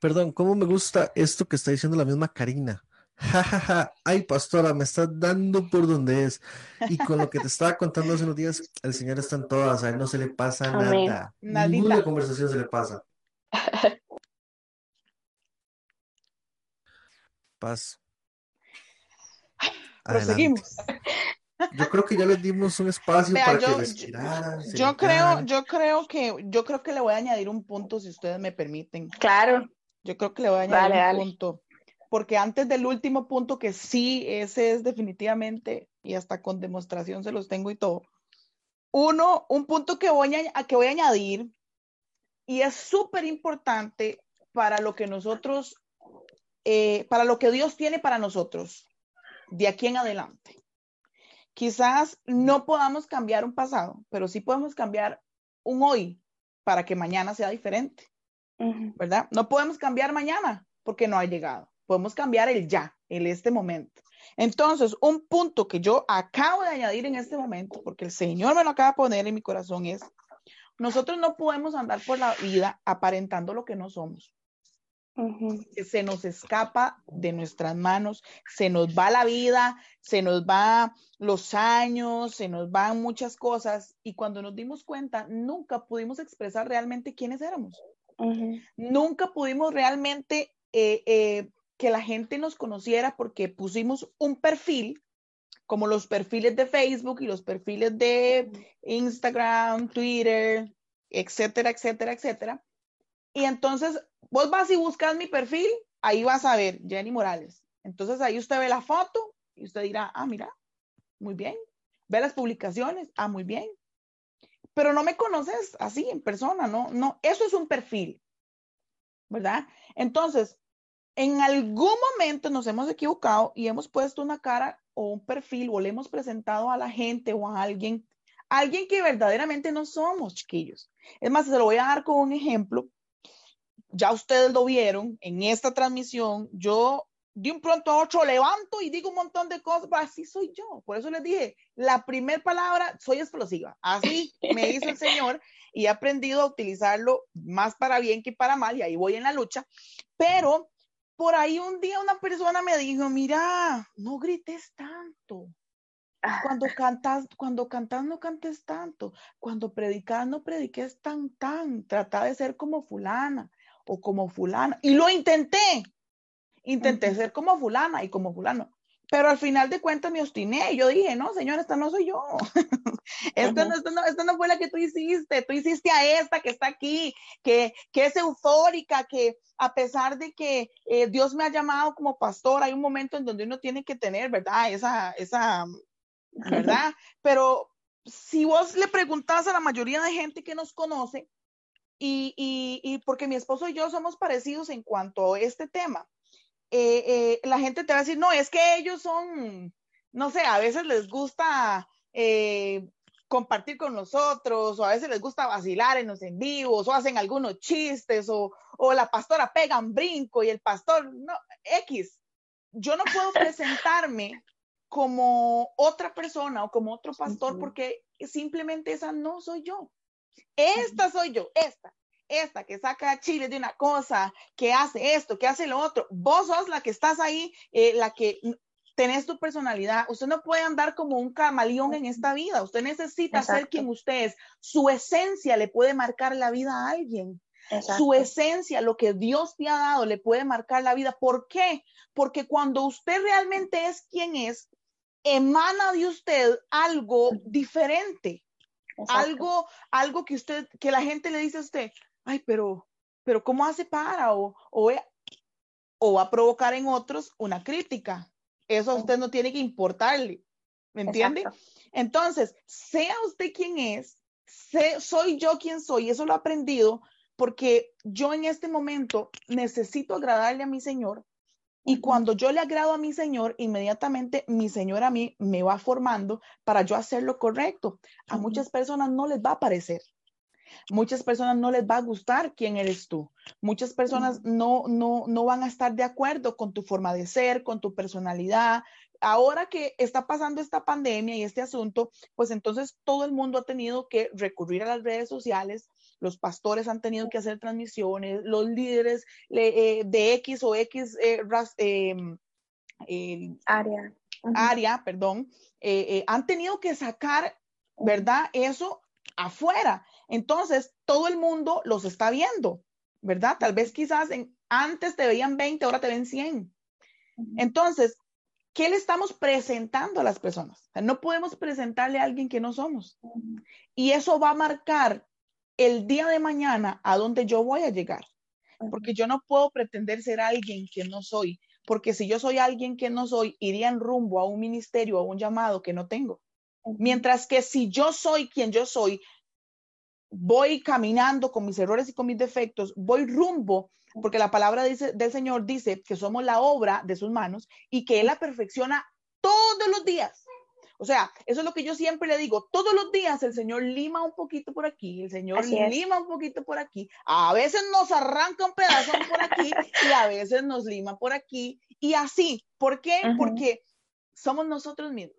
Perdón, ¿cómo me gusta esto que está diciendo la misma Karina? Jajaja, ja, ja. ay pastora, me estás dando por donde es. Y con lo que te estaba contando hace unos días, el Señor está en todas, a él no se le pasa Amén. nada. Nadita. Ninguna conversación se le pasa. Paz.
Proseguimos.
Yo creo que ya les dimos un espacio Vea, para
yo,
que respiraran.
Yo creo, yo creo que, yo creo que le voy a añadir un punto, si ustedes me permiten.
Claro.
Yo creo que le voy a añadir
Dale,
un
dale.
punto porque antes del último punto, que sí, ese es definitivamente, y hasta con demostración se los tengo y todo. Uno, un punto que voy a, que voy a añadir, y es súper importante para lo que nosotros, eh, para lo que Dios tiene para nosotros, de aquí en adelante. Quizás no podamos cambiar un pasado, pero sí podemos cambiar un hoy para que mañana sea diferente, uh -huh. ¿verdad? No podemos cambiar mañana porque no ha llegado podemos cambiar el ya, el este momento. Entonces, un punto que yo acabo de añadir en este momento, porque el Señor me lo acaba de poner en mi corazón, es, nosotros no podemos andar por la vida aparentando lo que no somos. Uh -huh. Se nos escapa de nuestras manos, se nos va la vida, se nos va los años, se nos van muchas cosas y cuando nos dimos cuenta, nunca pudimos expresar realmente quiénes éramos. Uh -huh. Nunca pudimos realmente eh, eh, que la gente nos conociera porque pusimos un perfil, como los perfiles de Facebook y los perfiles de Instagram, Twitter, etcétera, etcétera, etcétera. Y entonces vos vas y buscas mi perfil, ahí vas a ver Jenny Morales. Entonces ahí usted ve la foto y usted dirá, ah, mira, muy bien. Ve las publicaciones, ah, muy bien. Pero no me conoces así en persona, no, no, eso es un perfil, ¿verdad? Entonces, en algún momento nos hemos equivocado y hemos puesto una cara o un perfil o le hemos presentado a la gente o a alguien, alguien que verdaderamente no somos, chiquillos. Es más, se lo voy a dar con un ejemplo. Ya ustedes lo vieron en esta transmisión. Yo de un pronto a otro levanto y digo un montón de cosas, así soy yo. Por eso les dije, la primera palabra, soy explosiva. Así me dice el Señor y he aprendido a utilizarlo más para bien que para mal y ahí voy en la lucha. Pero por ahí un día una persona me dijo, mira, no grites tanto. Cuando cantas, cuando cantas no cantes tanto. Cuando predicas no prediques tan tan. Trata de ser como fulana o como fulana. Y lo intenté. Intenté uh -huh. ser como fulana y como fulano. Pero al final de cuentas me obstiné yo dije, no, señor, esta no soy yo. esta, no, esta, no, esta, no, fue la que tú hiciste. Tú hiciste a esta que está aquí, que, que es eufórica, que a pesar de que eh, Dios me ha llamado como pastor, hay un momento en donde uno tiene que tener, ¿verdad? Esa, esa, ¿verdad? Pero, si vos le preguntas a la mayoría de gente que nos conoce, y, y, y porque mi esposo y yo somos parecidos en cuanto a este tema, eh, eh, la gente te va a decir, no, es que ellos son, no sé, a veces les gusta eh, compartir con nosotros, o a veces les gusta vacilar en los en vivos, o hacen algunos chistes, o, o la pastora pega un brinco y el pastor, no, X. Yo no puedo presentarme como otra persona o como otro pastor porque simplemente esa no soy yo. Esta soy yo, esta, esta que saca a Chile de una cosa, que hace esto, que hace lo otro. Vos sos la que estás ahí, eh, la que tenés tu personalidad. Usted no puede andar como un camaleón en esta vida. Usted necesita ser quien usted es. Su esencia le puede marcar la vida a alguien. Su esencia, lo que Dios te ha dado, le puede marcar la vida. ¿Por qué? Porque cuando usted realmente es quien es, emana de usted algo diferente. Algo, algo que usted, que la gente le dice a usted, ay, pero, pero ¿cómo hace para? O, o, o va a provocar en otros una crítica. Eso a usted no tiene que importarle. ¿Me entiende? Entonces, sea usted quien es, soy yo quien soy. Eso lo he aprendido porque yo en este momento necesito agradarle a mi Señor. Y cuando yo le agrado a mi Señor, inmediatamente mi Señor a mí me va formando para yo hacer lo correcto. A muchas personas no les va a parecer. Muchas personas no les va a gustar quién eres tú. Muchas personas no, no, no van a estar de acuerdo con tu forma de ser, con tu personalidad. Ahora que está pasando esta pandemia y este asunto, pues entonces todo el mundo ha tenido que recurrir a las redes sociales, los pastores han tenido que hacer transmisiones, los líderes eh, de X o X eh, em,
área.
área, perdón, eh, han tenido que sacar, ¿verdad? Eso afuera. Entonces, todo el mundo los está viendo, ¿verdad? Tal vez quizás en, antes te veían 20, ahora te ven 100. Entonces, ¿qué le estamos presentando a las personas? no podemos presentarle a alguien que no somos. Y eso va a marcar el día de mañana a dónde yo voy a llegar. Porque yo no puedo pretender ser alguien que no soy. Porque si yo soy alguien que no soy, iría en rumbo a un ministerio, a un llamado que no tengo. Mientras que si yo soy quien yo soy, voy caminando con mis errores y con mis defectos, voy rumbo, porque la palabra dice, del Señor dice que somos la obra de sus manos y que Él la perfecciona todos los días. O sea, eso es lo que yo siempre le digo, todos los días el Señor lima un poquito por aquí, el Señor lima un poquito por aquí, a veces nos arranca un pedazo por aquí y a veces nos lima por aquí y así. ¿Por qué? Porque somos nosotros mismos.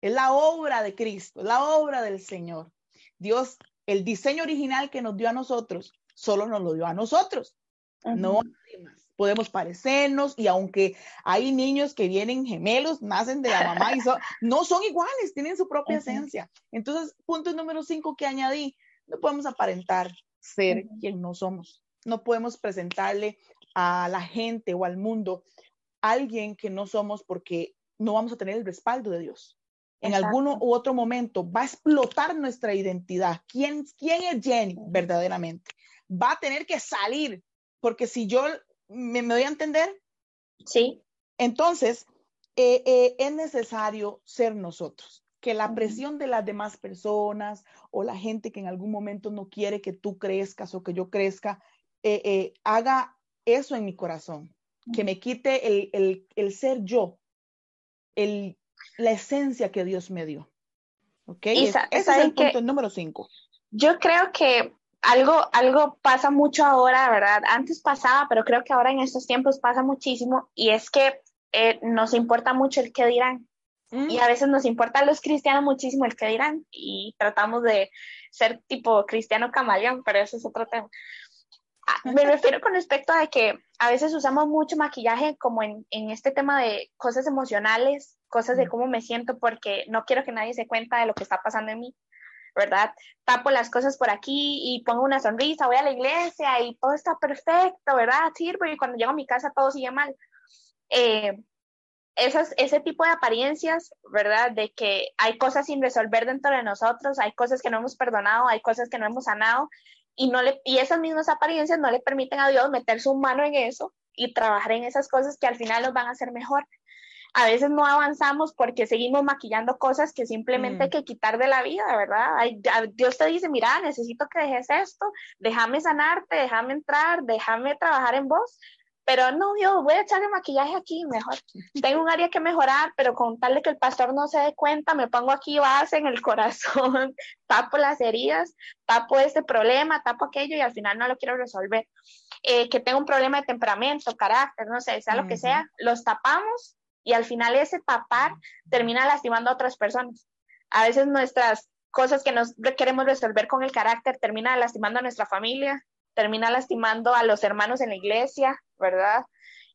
Es la obra de Cristo, la obra del Señor. Dios el diseño original que nos dio a nosotros, solo nos lo dio a nosotros, no. Podemos parecernos y aunque hay niños que vienen gemelos, nacen de la mamá y no son iguales, tienen su propia esencia. Entonces, punto número cinco que añadí, no podemos aparentar ser quien no somos. No podemos presentarle a la gente o al mundo alguien que no somos porque no vamos a tener el respaldo de Dios en alguno u otro momento va a explotar nuestra identidad. ¿Quién, ¿Quién es Jenny verdaderamente? Va a tener que salir, porque si yo me, me doy a entender.
Sí.
Entonces, eh, eh, es necesario ser nosotros. Que la presión de las demás personas o la gente que en algún momento no quiere que tú crezcas o que yo crezca, eh, haga eso en mi corazón. Que me quite el, el, el ser yo, el la esencia que Dios me dio. ¿Ok? ese es el punto número cinco.
Yo creo que algo, algo pasa mucho ahora, ¿verdad? Antes pasaba, pero creo que ahora en estos tiempos pasa muchísimo y es que eh, nos importa mucho el qué dirán. Mm. Y a veces nos importa a los cristianos muchísimo el qué dirán y tratamos de ser tipo cristiano camaleón, pero eso es otro tema. Ah, me refiero con respecto a que a veces usamos mucho maquillaje como en, en este tema de cosas emocionales cosas de cómo me siento porque no quiero que nadie se cuenta de lo que está pasando en mí, ¿verdad? Tapo las cosas por aquí y pongo una sonrisa, voy a la iglesia y todo está perfecto, ¿verdad? Sirve y cuando llego a mi casa todo sigue mal. Eh, esas, ese tipo de apariencias, ¿verdad? De que hay cosas sin resolver dentro de nosotros, hay cosas que no hemos perdonado, hay cosas que no hemos sanado y, no le, y esas mismas apariencias no le permiten a Dios meter su mano en eso y trabajar en esas cosas que al final nos van a hacer mejor a veces no avanzamos porque seguimos maquillando cosas que simplemente hay mm. que quitar de la vida, ¿verdad? Dios te dice, mira, necesito que dejes esto, déjame sanarte, déjame entrar, déjame trabajar en vos, pero no, Dios, voy a echarle maquillaje aquí, mejor. Tengo un área que mejorar, pero con tal de que el pastor no se dé cuenta, me pongo aquí base en el corazón, tapo las heridas, tapo este problema, tapo aquello y al final no lo quiero resolver. Eh, que tengo un problema de temperamento, carácter, no sé, sea lo que sea, los tapamos y al final ese tapar termina lastimando a otras personas. A veces nuestras cosas que nos queremos resolver con el carácter termina lastimando a nuestra familia, termina lastimando a los hermanos en la iglesia, ¿verdad?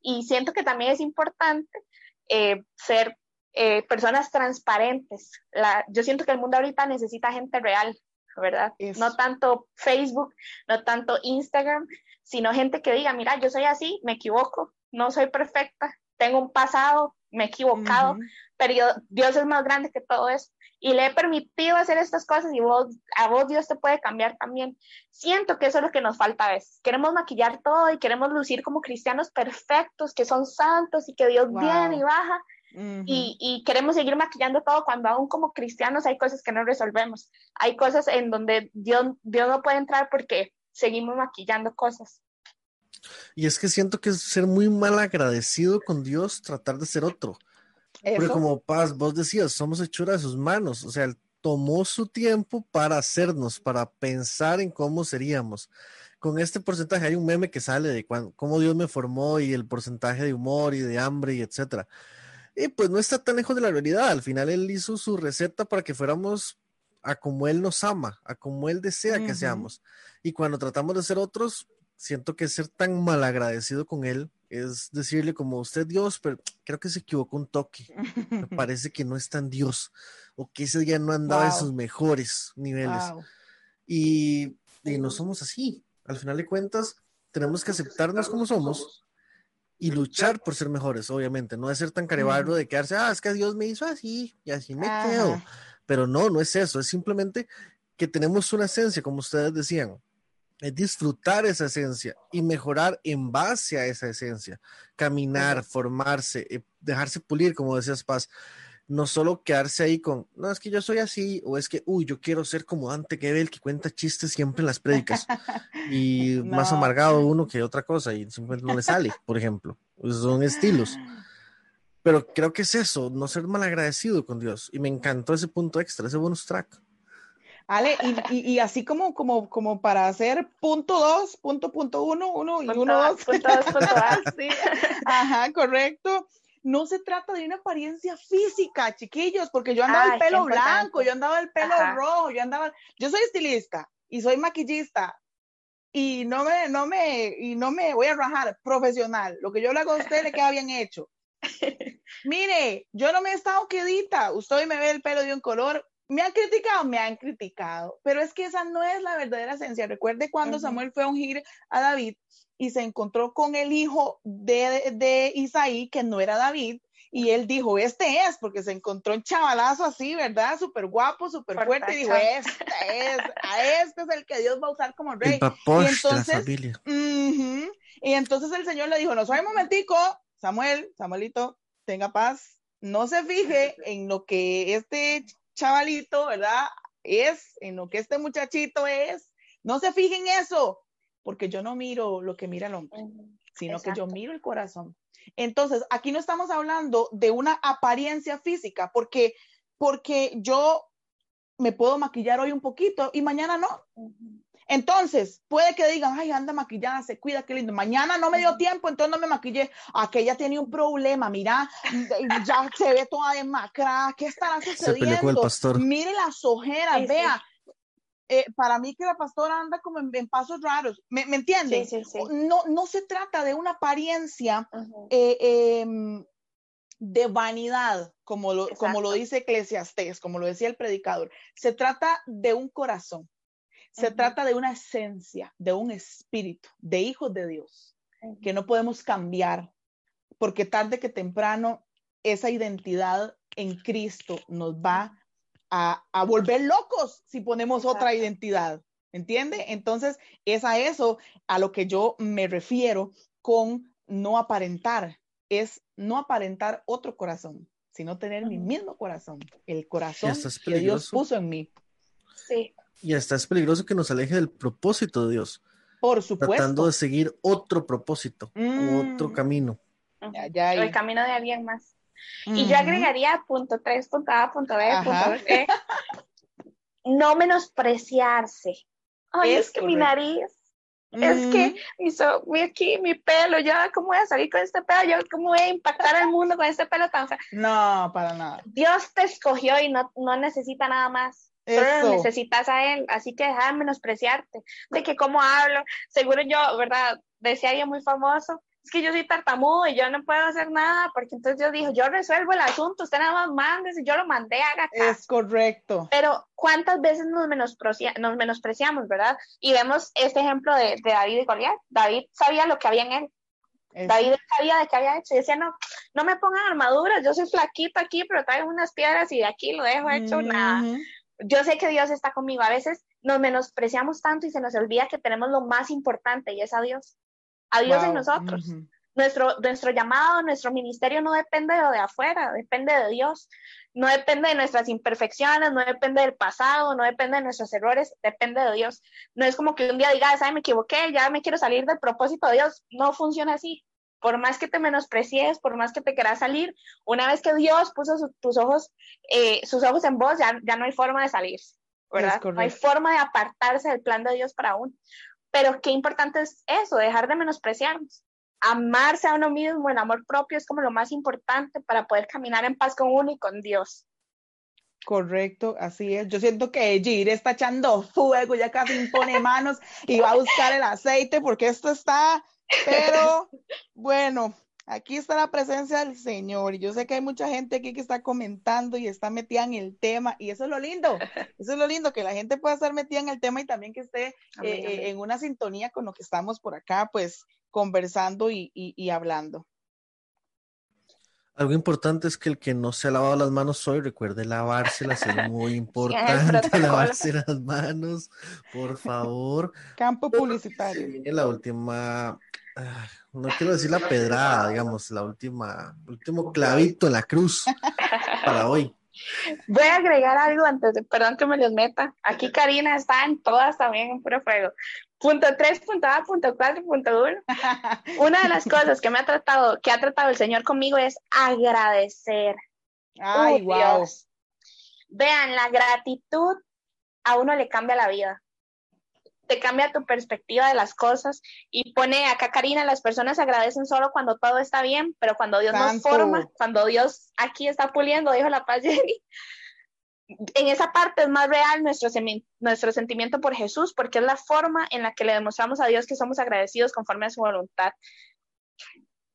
Y siento que también es importante eh, ser eh, personas transparentes. yo siento que el mundo ahorita necesita gente real, ¿verdad? No tanto Facebook, no tanto Instagram, sino gente que diga, mira, yo soy así, me equivoco, no soy perfecta, tengo un pasado, me he equivocado, pero Dios es más grande que todo eso y le he permitido hacer estas cosas y vos, a vos Dios te puede cambiar también. Siento que eso es lo que nos falta a veces. Queremos maquillar todo y queremos lucir como cristianos perfectos, que son santos y que Dios viene y baja. y, y, queremos seguir maquillando todo cuando aún como cristianos hay cosas que no resolvemos. Hay cosas en donde Dios, Dios no puede entrar porque seguimos maquillando cosas.
Y es que siento que es ser muy mal agradecido con Dios tratar de ser otro. Porque como Paz, vos decías, somos hechura de sus manos, o sea, él tomó su tiempo para hacernos, para pensar en cómo seríamos. Con este porcentaje hay un meme que sale de cómo Dios me formó y el porcentaje de humor y de hambre y etcétera. Y pues no está tan lejos de la realidad. Al final él hizo su receta para que fuéramos a como él nos ama, a como él desea que seamos. Y cuando tratamos de ser otros, siento que ser tan mal agradecido con él es decirle como usted Dios, pero creo que se equivocó un toque. Me parece que no es tan Dios o que ese día no andaba en sus mejores niveles. Y, no somos así. Al final de cuentas, tenemos que aceptarnos como somos y luchar por ser mejores, obviamente. No es ser tan carebarro de quedarse, ah, es que Dios me hizo así y así me quedo. Pero no, no es eso. Es simplemente que tenemos una esencia, como ustedes decían es disfrutar esa esencia y mejorar en base a esa esencia, caminar, formarse, eh, dejarse pulir, como decías Paz, no solo quedarse ahí con, no, es que yo soy así, o es que, uy, yo quiero ser como Dante Gebel, que cuenta chistes siempre en las prédicas, y más amargado uno que otra cosa, y simplemente no le sale, por ejemplo, son estilos. Pero creo que es eso, no ser malagradecido con Dios, y me encantó ese punto extra, ese bonus track.
Ale, y, y, así como, como, como para hacer punto dos, punto punto uno, uno y uno dos. Punto dos, punto dos, sí. Ajá, correcto. No se trata de una apariencia física, chiquillos, porque yo andaba el pelo blanco, yo andaba el pelo rojo, yo andaba, yo soy estilista y soy maquillista y no me, no me, y no me voy a rajar profesional. Lo que yo le hago a usted le queda bien hecho. Mire, yo no me he estado quedita. Usted hoy me ve el pelo de un color, me han criticado, me han criticado, pero es que esa no es la verdadera esencia. Recuerde cuando Samuel fue a ungir a David y se encontró con el hijo de, de Isaí, que no era David, y él dijo, este es, porque se encontró un chavalazo así, ¿verdad? Súper guapo, súper fuerte, y dijo, este es, a este es el que Dios va a usar como rey. y entonces, y entonces el Señor le dijo, no soy un momentico, Samuel, Samuelito, tenga paz, no se fije en lo que este chavalito, ¿verdad? Es en lo que este muchachito es. No se fijen eso, porque yo no miro lo que mira el hombre, sino que yo miro el corazón. Entonces, aquí no estamos hablando de una apariencia física, porque, porque yo me puedo maquillar hoy un poquito y mañana no. Entonces, puede que digan, ay, anda maquillada, se cuida, qué lindo. Mañana no me dio tiempo, entonces no me maquillé. Aquella tiene un problema, mira, ya se ve toda demacrada. ¿Qué estará sucediendo? Mire las ojeras, vea. Eh, para mí que la pastora anda como en, pasos raros, ¿me, ¿me entiende? no, no se trata de una apariencia eh, em, de vanidad, como lo, como lo dice Eclesiastés, como lo decía el predicador. Se trata de un corazón. Se trata de una esencia, de un espíritu, de hijos de Dios, que no podemos cambiar, porque tarde que temprano esa identidad en Cristo nos va a, volver locos si ponemos otra identidad. ¿Entiende? Entonces, es a eso a lo que yo me refiero con no aparentar. es no aparentar otro corazón, sino tener mi mismo corazón, el corazón que Dios puso en mí.
Sí.
Y hasta es peligroso que nos aleje del propósito de Dios.
Por supuesto.
Tratando de seguir otro propósito, otro
Mm.
camino.
Ya, ya,
el camino de alguien más. Y yo agregaría punto 3, punto A, punto B,
Ajá.
punto C. No menospreciarse. Ay, es,
Es
que mi nariz, es que mi, so- mi aquí, mi pelo, yo, ¿cómo voy a salir con este pelo? Yo, ¿cómo voy a impactar al mundo con este pelo tan feo?
No, para nada.
Dios te escogió y no, no necesita nada más. Solo
Eso.
lo necesitas a Él, así que deja de menospreciarte, de que cómo hablo, seguro yo, ¿verdad? Decía alguien muy famoso, es que yo soy tartamudo y yo no puedo hacer nada, porque entonces Dios dijo, yo resuelvo el asunto, usted nada más mande, si yo lo mandé, haga caso.
Es correcto.
Pero ¿cuántas veces nos, menosprecia- nos menospreciamos, verdad? Y vemos este ejemplo de, de David y Goliat. David sabía lo que había en él.
Es-
David sabía de qué había hecho. Y decía, no, no me pongan armaduras, yo soy flaquito aquí, pero traigo unas piedras y de aquí lo dejo hecho nada. Yo sé que Dios está conmigo. A veces nos menospreciamos tanto y se nos olvida que tenemos lo más importante y es a Dios. A Dios en
Wow.
nosotros.
Ujú.
Nuestro, nuestro llamado, nuestro ministerio no depende de lo de afuera, depende de Dios. No depende de nuestras imperfecciones, no depende del pasado, no depende de nuestros errores, depende de Dios. No es como que un día digas, ay, me equivoqué, ya me quiero salir del propósito de Dios. No funciona así. Por más que te menosprecies, por más que te quieras salir, una vez que Dios puso su- tus ojos, eh, sus ojos en vos, ya, ya no hay forma de salirse, ¿verdad? No hay forma de apartarse del plan de Dios para uno. Pero qué importante es eso, dejar de menospreciarnos amarse a uno mismo, el amor propio es como lo más importante para poder caminar en paz con uno y con Dios.
Correcto, así es. Yo siento que Gir está echando fuego, ya casi impone manos y va a buscar el aceite porque esto está, pero bueno, aquí está la presencia del Señor y yo sé que hay mucha gente aquí que está comentando y está metida en el tema y eso es lo lindo, eso es lo lindo, que la gente pueda estar metida en el tema y también que esté
Amén,
eh,
amén.
eh, en una sintonía con lo que estamos por acá, pues conversando y, y- y hablando.
Algo importante es que el que no se ha lavado las manos hoy, recuerde lavárselas, es muy importante lavarse las manos, por favor.
Campo publicitario.
la última, no quiero decir la pedrada, digamos, la última, último clavito en la cruz para hoy.
Voy a agregar algo antes de, perdón que me los meta. Aquí Karina está en todas también en puro fuego. Punto 3, punto A, punto 4, punto 1. Una de las cosas que me ha tratado, que ha tratado el Señor conmigo es agradecer.
Ay,
Uy,
wow.
Dios. Vean, la gratitud a uno le cambia la vida. Te cambia tu perspectiva de las cosas y pone acá Karina, las personas agradecen solo cuando todo está bien, pero cuando Dios nos
Santo.
forma, cuando Dios aquí está puliendo, dijo la paz Jenny, en esa parte es más real nuestro, nuestro sentimiento por Jesús, porque es la forma en la que le demostramos a Dios que somos agradecidos conforme a su voluntad.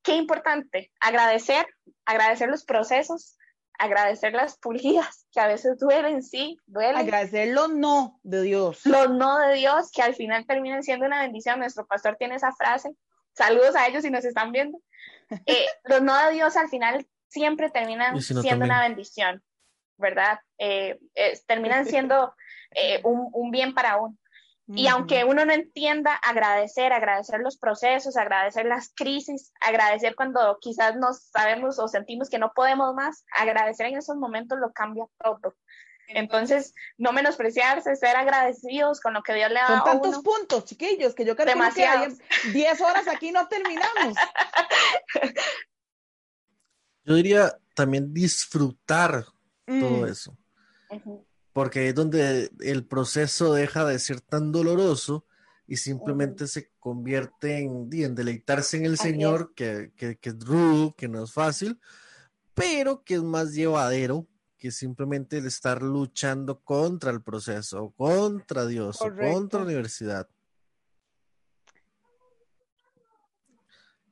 Qué importante, agradecer, agradecer los procesos, agradecer las pulidas, que a veces duelen, sí, duelen.
Agradecer los no de Dios.
Los no de Dios, que al final terminan siendo una bendición. Nuestro pastor tiene esa frase. Saludos a ellos si nos están viendo. Eh, los no de Dios al final siempre terminan
Y si no,
siendo
también.
una bendición, ¿verdad? Eh, eh, terminan siendo eh, un, un bien para uno. Y aunque uno no entienda, agradecer, agradecer los procesos, agradecer las crisis, agradecer cuando quizás nos sabemos o sentimos que no podemos más, agradecer en esos momentos lo cambia todo. Entonces, no menospreciarse, ser agradecidos con lo que Dios le ha
Son
a
tantos
uno.
puntos, chiquillos, que yo creo que
Demasiados.
10 horas aquí no terminamos.
Yo diría también disfrutar todo
Mm,
eso,
Ujú.
Porque es donde el proceso deja de ser tan doloroso y simplemente se convierte en, en deleitarse en el
Así es.
Señor, que, que, que es rudo, que no es fácil, pero que es más llevadero que simplemente el estar luchando contra el proceso, contra Dios,
Correcto.
contra la universidad.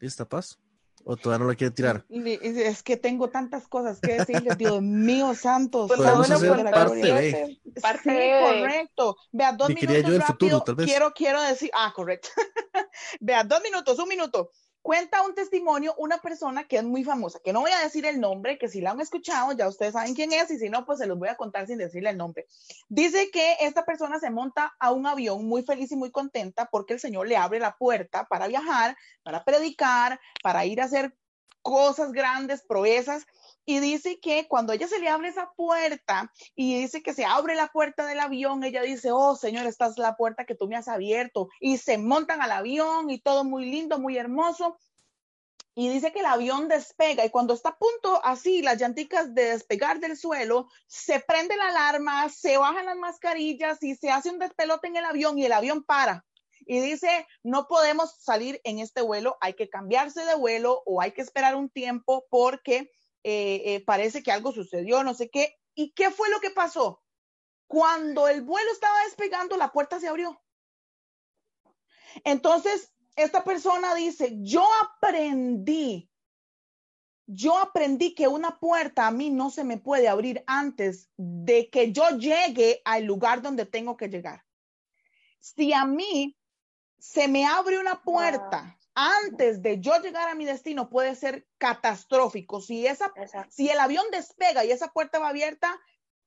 ¿Lista, Paz? ¿O todavía no lo quiere tirar?
Es que tengo tantas cosas que decirles, Dios mío santo.
Punto
Podemos
uno,
hacer parte
Sí,
B.
correcto. Vea, dos minutos
yo el futuro,
rápido.
tal vez.
Quiero, quiero decir, ah, correcto. Vea, dos minutos, un minuto. Cuenta un testimonio una persona que es muy famosa, que no voy a decir el nombre, que si la han escuchado, ya ustedes saben quién es, y si no, pues se los voy a contar sin decirle el nombre. Dice que esta persona se monta a un avión muy feliz y muy contenta porque el Señor le abre la puerta para viajar, para predicar, para ir a hacer cosas grandes, proezas, y dice que cuando ella se le abre esa puerta y dice que se abre la puerta del avión, ella dice, oh Señor, esta es la puerta que tú me has abierto. Y se montan al avión y todo muy lindo, muy hermoso. Y dice que el avión despega y cuando está a punto así, las llanticas de despegar del suelo, se prende la alarma, se bajan las mascarillas y se hace un despelote en el avión y el avión para y dice, no podemos salir en este vuelo, hay que cambiarse de vuelo o hay que esperar un tiempo porque eh, eh, parece que algo sucedió, no sé qué. ¿Y qué fue lo que pasó? Cuando el vuelo estaba despegando, la puerta se abrió. Entonces, esta persona dice, yo aprendí, yo aprendí que una puerta a mí no se me puede abrir antes de que yo llegue al lugar donde tengo que llegar. Si a mí se me abre una puerta antes de yo llegar a mi destino puede ser catastrófico. Si, esa, si el avión despega y esa puerta va abierta,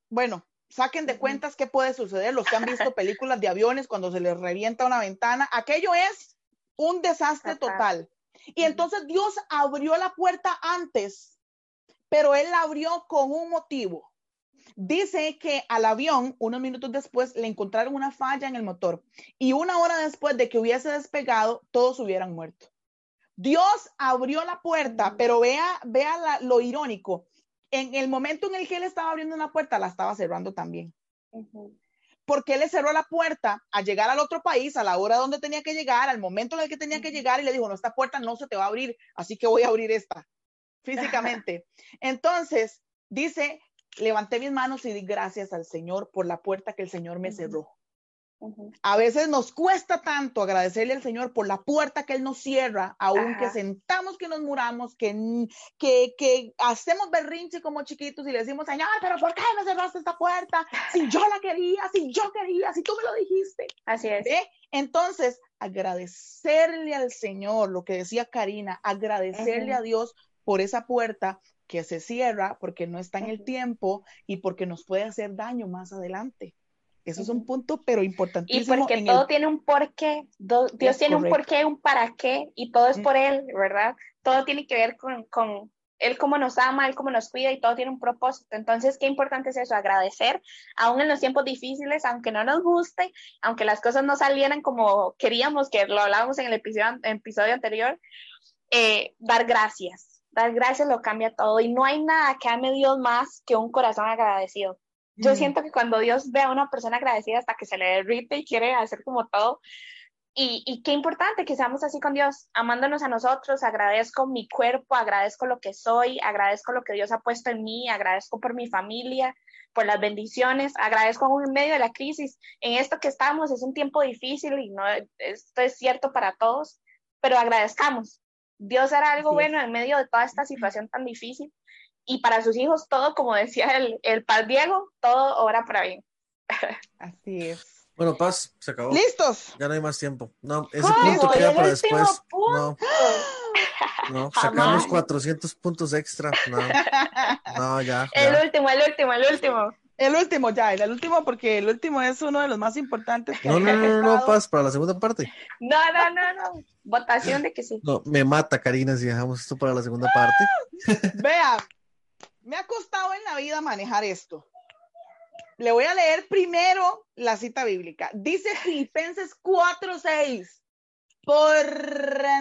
bueno, saquen de cuentas qué puede suceder. Los que han visto películas de aviones cuando se les revienta una ventana, aquello es un desastre total. Y entonces Dios abrió la puerta antes, pero Él la abrió con un motivo. Dice que al avión, unos minutos después, le encontraron una falla en el motor y una hora después de que hubiese despegado, todos hubieran muerto. Dios abrió la puerta, pero vea, vea lo irónico. En el momento en el que él estaba abriendo una puerta, la estaba cerrando también. Porque él le cerró la puerta a llegar al otro país, a la hora donde tenía que llegar, al momento en el que tenía que llegar, y le dijo, no, esta puerta no se te va a abrir, así que voy a abrir esta físicamente. Entonces, dice levanté mis manos y di gracias al Señor por la puerta que el Señor me cerró. A veces nos cuesta tanto agradecerle al Señor por la puerta que Él nos cierra, aunque sentamos que nos muramos, que, que, que, hacemos berrinche como chiquitos y le decimos, Señor, pero ¿por qué me cerraste esta puerta? Si yo la quería, si yo quería, si tú me lo dijiste.
Así es.
Entonces, agradecerle al Señor, lo que decía Karina, agradecerle a Dios por esa puerta que se cierra porque no está en el tiempo y porque nos puede hacer daño más adelante. Eso es un punto, pero importantísimo.
Y porque todo tiene un porqué, Dios tiene un porqué, un para qué, y todo es por Él, ¿verdad? Todo tiene que ver con, con Él cómo nos ama, Él cómo nos cuida, y todo tiene un propósito. Entonces, qué importante es eso, agradecer, aún en los tiempos difíciles, aunque no nos guste, aunque las cosas no salieran como queríamos, que lo hablábamos en el episodio, episodio anterior, eh, dar gracias, Dar gracias lo cambia todo y no hay nada que ame Dios más que un corazón agradecido. Yo mm. siento que cuando Dios ve a una persona agradecida hasta que se le derrite y quiere hacer como todo, y, y, qué importante que seamos así con Dios, amándonos a nosotros, agradezco mi cuerpo, agradezco lo que soy, agradezco lo que Dios ha puesto en mí, agradezco por mi familia, por las bendiciones, agradezco en medio de la crisis. En esto que estamos es un tiempo difícil y no, esto es cierto para todos, pero agradezcamos, Dios hará algo bueno en medio de toda esta situación tan difícil. Y para sus hijos, todo, como decía el, el Paz Diego, todo obra para bien.
Así es.
Bueno, Paz, se acabó.
¡Listos!
Ya no hay más tiempo. No, ese punto queda para después. No. No, sacamos 400 puntos extra. No, no ya,
El último, el último, el último.
El último, ya, el último, porque el último es uno de los más importantes.
no, no, no, no, Paz, para la segunda parte.
No, no, no, no. Votación de que sí.
No, me mata, Karina, si dejamos esto para la segunda parte.
Vea, me ha costado en la vida manejar esto. Le voy a leer primero la cita bíblica. Dice Filipenses 4:6 por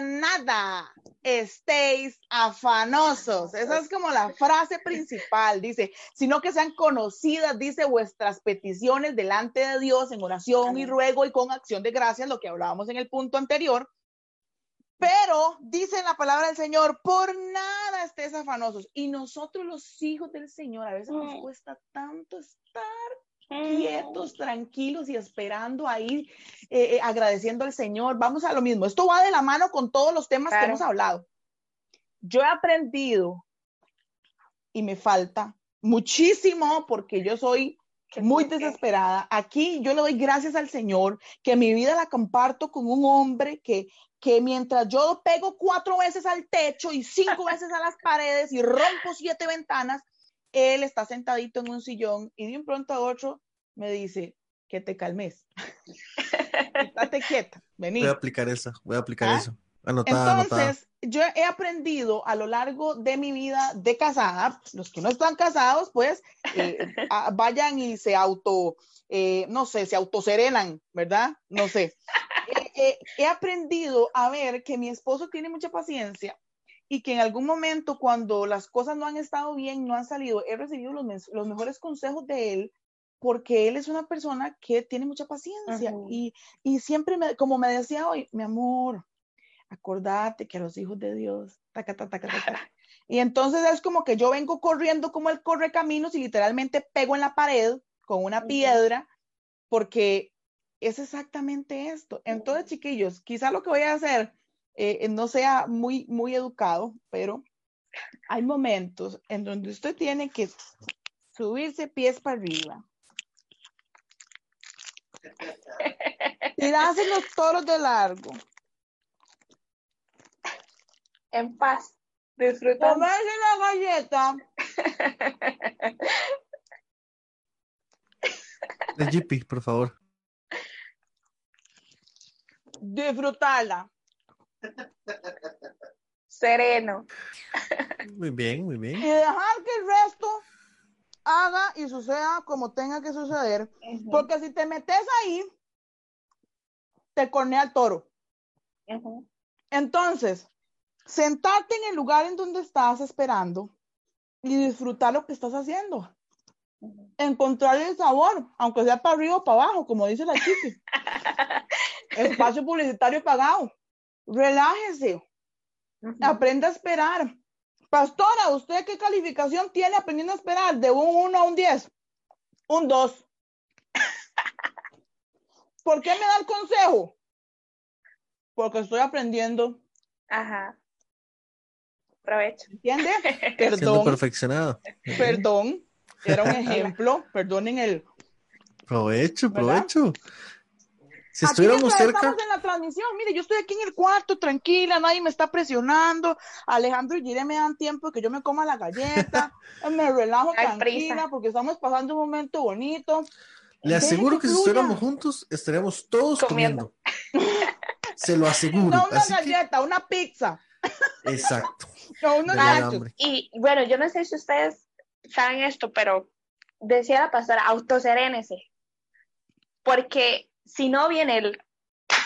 nada estéis afanosos. Esa es como la frase principal, dice, sino que sean conocidas, dice, vuestras peticiones delante de Dios en oración y ruego y con acción de gracias, lo que hablábamos en el punto anterior. Pero dice la palabra del Señor, por nada estés afanosos. Y nosotros los hijos del Señor, a veces nos mm. cuesta tanto estar quietos, tranquilos y esperando ahí, eh, eh, agradeciendo al Señor. Vamos a lo mismo. Esto va de la mano con todos los temas que hemos hablado. Yo he aprendido y me falta muchísimo porque yo soy muy desesperada. Aquí yo le doy gracias al Señor que mi vida la comparto con un hombre que, que mientras yo pego cuatro veces al techo y cinco veces a las paredes y rompo siete ventanas, él está sentadito en un sillón y de un pronto a otro me dice que te calmes. Estate quieta, vení.
Voy a aplicar eso, voy a aplicar ¿Ah? eso.
Entonces, yo he aprendido a lo largo de mi vida de casada, los que no están casados, pues eh, vayan y se auto, eh, no sé, se autoserenan, ¿verdad? No sé. he aprendido a ver que mi esposo tiene mucha paciencia y que en algún momento cuando las cosas no han estado bien, no han salido, he recibido los, los mejores consejos de él porque él es una persona que tiene mucha paciencia y, y, siempre, me, como me decía hoy, mi amor, acordate que a los hijos de Dios, taca, taca, taca, taca. Y entonces es como que yo vengo corriendo como él corre caminos y literalmente pego en la pared con una piedra porque es exactamente esto. Entonces, chiquillos, quizá lo que voy a hacer eh, no sea muy, muy educado, pero hay momentos en donde usted tiene que subirse pies para arriba. Tirarse los toros de largo.
En paz. Disfrutar.
Comerse la galleta.
El GP, por favor.
Disfrutarla.
Sereno.
Muy bien, muy bien.
Y dejar que el resto haga y suceda como tenga que suceder. Porque si te metes ahí, te cornea el toro. Entonces, sentarte en el lugar en donde estás esperando y disfrutar lo que estás haciendo. Encontrar el sabor, aunque sea para arriba o para abajo, como dice la chica. Espacio publicitario pagado relájese, aprenda a esperar. Pastora, ¿usted qué calificación tiene aprendiendo a esperar? De un 1 a un 10. Un 2. ¿Por qué me da el consejo? Porque estoy aprendiendo.
Ajá. Provecho.
¿Entiende?
Perdón. perfeccionado.
Perdón. Era un ejemplo. Perdonen el.
Provecho, provecho. Si estuviéramos cerca.
Estamos en la transmisión. Mire, yo estoy aquí en el cuarto, tranquila, nadie me está presionando. Alejandro y Gire me dan tiempo que yo me coma la galleta. me relajo tranquila porque estamos pasando un momento bonito.
Le aseguro que, si estuviéramos juntos, estaríamos todos comiendo. Se lo aseguro.
No una galleta, una pizza.
Exacto.
no, una
y bueno, yo no sé si ustedes saben esto, pero decía la pastora, autoserénese. Porque si no viene el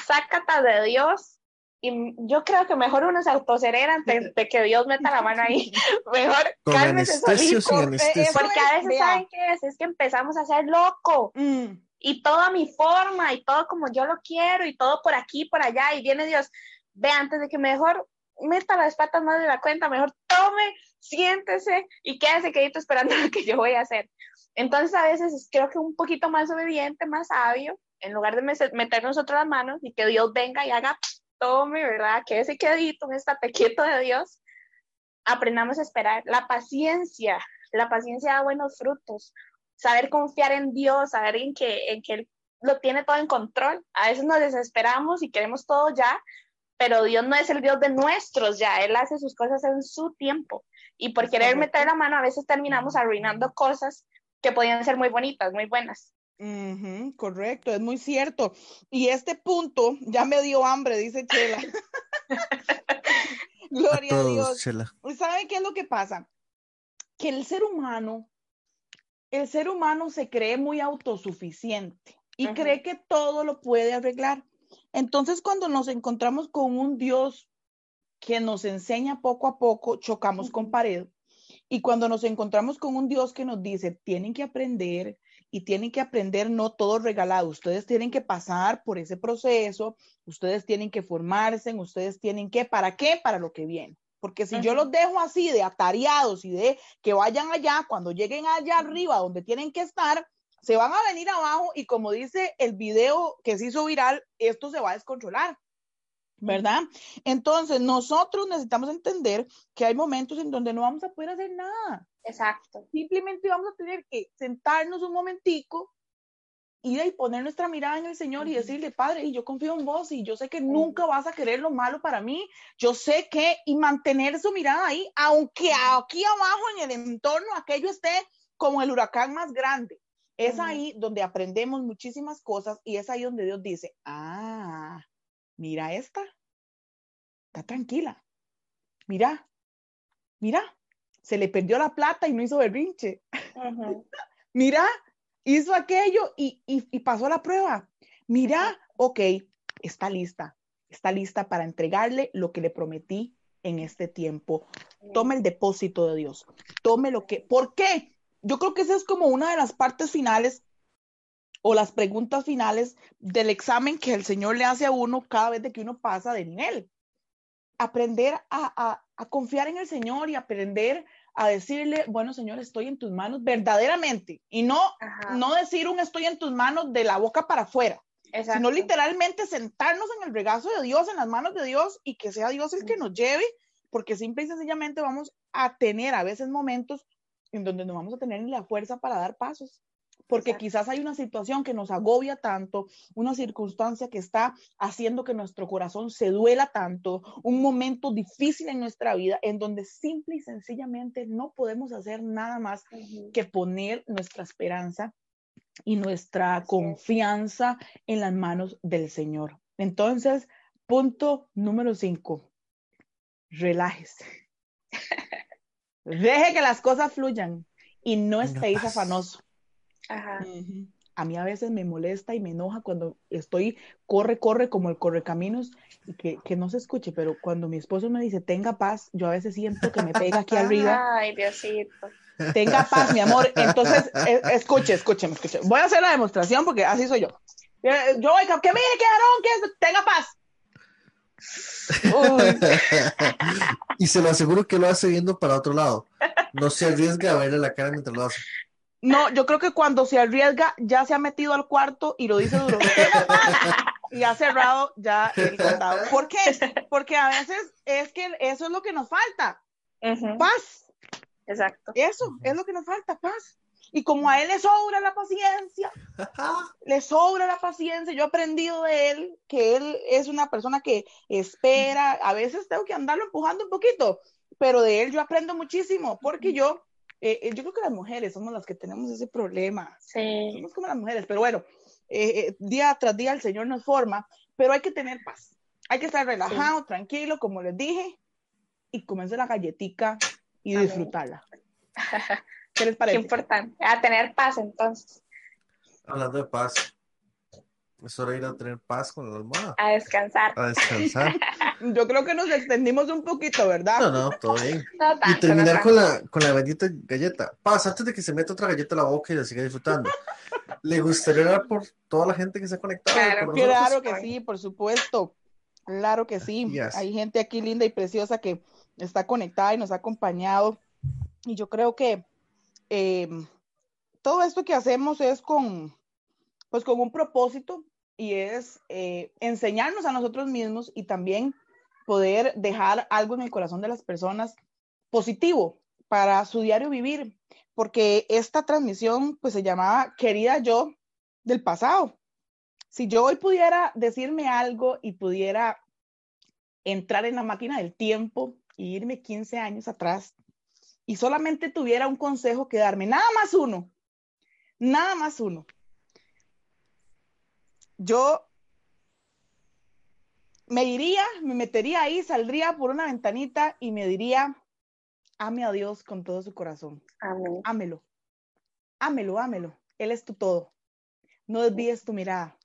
sácata de Dios, y yo creo que mejor uno se autoserena antes de que Dios meta la mano ahí. Mejor cálmese solito. Porque a veces, ¿saben qué es? Es que empezamos a ser loco. Mm. Y toda mi forma, y todo como yo lo quiero, y todo por aquí, por allá, y viene Dios. Ve, antes de que mejor meta las patas más de la cuenta, mejor tome, siéntese y quédese quedito esperando lo que yo voy a hacer. Entonces, a veces creo que un poquito más obediente, más sabio, en lugar de meter nosotros las manos y que Dios venga y haga, tome, ¿verdad? Que ese quedito, un estate quieto de Dios, aprendamos a esperar. La paciencia, la paciencia da buenos frutos. Saber confiar en Dios, saber en que, en que Él lo tiene todo en control. A veces nos desesperamos y queremos todo ya, pero Dios no es el Dios de nuestros ya, Él hace sus cosas en su tiempo. Y por querer meter la mano, a veces terminamos arruinando cosas que podían ser muy bonitas, muy buenas
correcto, es muy cierto. Y este punto ya me dio hambre, dice Chela. Gloria a, Dios. Chela. ¿Saben qué es lo que pasa? Que el ser humano, el ser humano se cree muy autosuficiente y cree que todo lo puede arreglar. Entonces, cuando nos encontramos con un Dios que nos enseña poco a poco, chocamos con pared. Y cuando nos encontramos con un Dios que nos dice, tienen que aprender, y tienen que aprender no todo regalado. Ustedes tienen que pasar por ese proceso, ustedes tienen que formarse, ustedes tienen que, ¿para qué? Para lo que viene. Porque si yo los dejo así de atareados y de que vayan allá, cuando lleguen allá arriba donde tienen que estar, se van a venir abajo y como dice el video que se hizo viral, esto se va a descontrolar. ¿Verdad? Entonces, nosotros necesitamos entender que hay momentos en donde no vamos a poder hacer nada.
Exacto.
Simplemente vamos a tener que sentarnos un momentico y de poner nuestra mirada en el Señor y decirle, Padre, y yo confío en vos y yo sé que nunca vas a querer lo malo para mí. Yo sé que, y mantener su mirada ahí, aunque aquí abajo en el entorno aquello esté como el huracán más grande. Es ahí donde aprendemos muchísimas cosas y es ahí donde Dios dice, ah, mira esta, está tranquila. Mira, mira, se le perdió la plata y no hizo berrinche. mira, hizo aquello y, y, pasó la prueba. Mira, ok, está lista, está lista para entregarle lo que le prometí en este tiempo. Tome el depósito de Dios. Tome lo que... ¿Por qué? Yo creo que esa es como una de las partes finales o las preguntas finales del examen que el Señor le hace a uno cada vez de que uno pasa de nivel. Aprender a, confiar en el Señor y aprender a decirle, bueno, Señor, estoy en tus manos verdaderamente. Y no, no decir un estoy en tus manos de la boca para afuera, sino literalmente sentarnos en el regazo de Dios, en las manos de Dios y que sea Dios el que nos lleve, porque simple y sencillamente vamos a tener a veces momentos en donde no vamos a tener ni la fuerza para dar pasos porque quizás hay una situación que nos agobia tanto, una circunstancia que está haciendo que nuestro corazón se duela tanto, un momento difícil en nuestra vida en donde simple y sencillamente no podemos hacer nada más que poner nuestra esperanza y nuestra confianza en las manos del Señor. Entonces, punto número cinco, relájese. Deje que las cosas fluyan y no estéis afanoso. A mí a veces me molesta y me enoja cuando estoy corre, corre como el correcaminos y que, que no se escuche, pero cuando mi esposo me dice tenga paz, yo a veces siento que me pega aquí arriba.
Ay, Diosito.
Tenga paz, mi amor. Entonces, e, escuche, escuche, escuche. Voy a hacer la demostración porque así soy yo. Yo voy a que mire, que Aarón, que tenga paz.
y se lo aseguro que lo hace viendo para otro lado. No se arriesga a verle la cara mientras lo hace.
No, yo creo que cuando se arriesga ya se ha metido al cuarto y lo dice duro. y ha cerrado ya el candado. ¿Por qué? Porque a veces es que eso es lo que nos falta. Paz.
Exacto.
Eso es lo que nos falta, paz. Y como a él le sobra la paciencia, le sobra la paciencia, yo he aprendido de él que él es una persona que espera, a veces tengo que andarlo empujando un poquito, pero de él yo aprendo muchísimo, porque yo eh, eh, yo creo que las mujeres somos las que tenemos ese problema.
Sí.
Somos como las mujeres, pero bueno, eh, día tras día el Señor nos forma, pero hay que tener paz. Hay que estar relajado, tranquilo, como les dije, y comerse la galletica y disfrutarla. ¿Qué les parece?
Qué importante. A tener paz entonces.
Hablando de paz, es hora de ir a tener paz con la almohada.
A descansar.
A descansar.
Yo creo que nos extendimos un poquito, ¿verdad?
No, no, todo bien. y terminar con, la, con la bendita galleta. Paz, antes de que se meta otra galleta a la boca y la siga disfrutando. ¿Le gustaría hablar por toda la gente que se ha conectado?
Claro, claro que sí, por supuesto. Claro que sí. Hay gente aquí linda y preciosa que está conectada y nos ha acompañado. Y yo creo que eh, todo esto que hacemos es con, pues con un propósito y es eh, enseñarnos a nosotros mismos y también poder dejar algo en el corazón de las personas positivo para su diario vivir, porque esta transmisión pues se llamaba Querida yo del pasado. Si yo hoy pudiera decirme algo y pudiera entrar en la máquina del tiempo e irme 15 años atrás y solamente tuviera un consejo que darme, nada más uno, nada más uno, yo me iría, me metería ahí, saldría por una ventanita y me diría, ame a Dios con todo su corazón.
Amén.
Ámelo. Ámelo, ámelo. Él es tu todo. No desvíes tu mirada.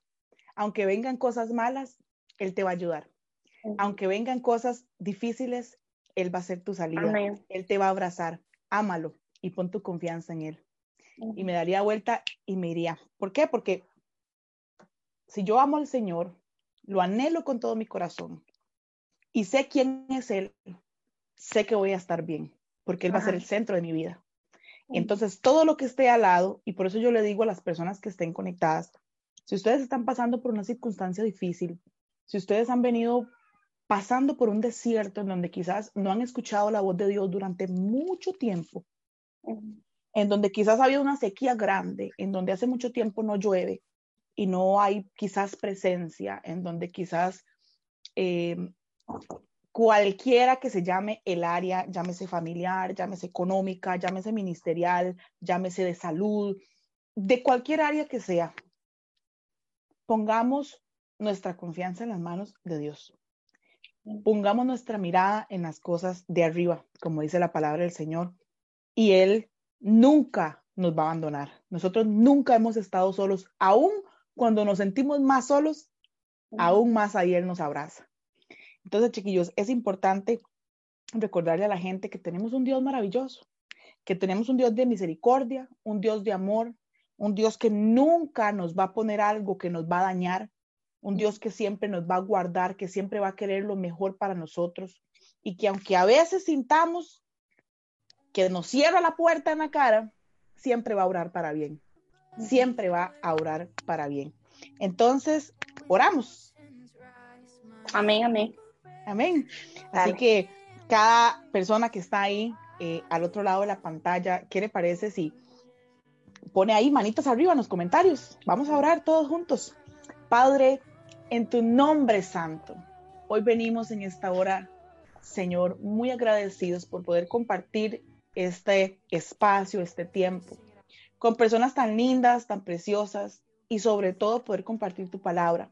Aunque vengan cosas malas, Él te va a ayudar. Aunque vengan cosas difíciles, Él va a ser tu salida. Él te va a abrazar. Ámalo y pon tu confianza en Él. Y me daría vuelta y me iría. ¿Por qué? Porque si yo amo al Señor, lo anhelo con todo mi corazón y sé quién es Él, sé que voy a estar bien, porque Él va a ser el centro de mi vida. Entonces, todo lo que esté al lado, y por eso yo le digo a las personas que estén conectadas, si ustedes están pasando por una circunstancia difícil, si ustedes han venido pasando por un desierto en donde quizás no han escuchado la voz de Dios durante mucho tiempo, en donde quizás ha habido una sequía grande, en donde hace mucho tiempo no llueve, y no hay quizás presencia en donde quizás eh, cualquiera que se llame el área, llámese familiar, llámese económica, llámese ministerial, llámese de salud, de cualquier área que sea, pongamos nuestra confianza en las manos de Dios. Pongamos nuestra mirada en las cosas de arriba, como dice la palabra del Señor, y Él nunca nos va a abandonar. Nosotros nunca hemos estado solos, aún cuando nos sentimos más solos, aún más ahí Él nos abraza. Entonces, chiquillos, es importante recordarle a la gente que tenemos un Dios maravilloso, que tenemos un Dios de misericordia, un Dios de amor, un Dios que nunca nos va a poner algo que nos va a dañar, un Dios que siempre nos va a guardar, que siempre va a querer lo mejor para nosotros y que aunque a veces sintamos que nos cierra la puerta en la cara, siempre va a orar para bien, siempre va a orar para bien. Entonces, oramos.
Amén, amén.
Amén. Así que cada persona que está ahí eh, al otro lado de la pantalla, ¿qué le parece si pone ahí manitas arriba en los comentarios? Vamos a orar todos juntos. Padre, en tu nombre santo, hoy venimos en esta hora, Señor, muy agradecidos por poder compartir este espacio, este tiempo, con personas tan lindas, tan preciosas y sobre todo poder compartir tu palabra,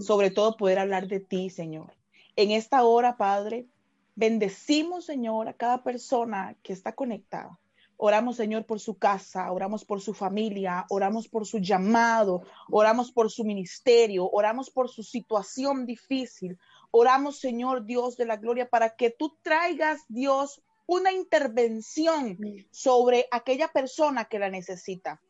sobre todo poder hablar de ti, Señor. En esta hora, Padre, bendecimos, Señor, a cada persona que está conectada. Oramos, Señor, por su casa, oramos por su familia, oramos por su llamado, oramos por su ministerio, oramos por su situación difícil. Oramos, Señor Dios de la gloria, para que tú traigas, Dios, una intervención sobre aquella persona que la necesita.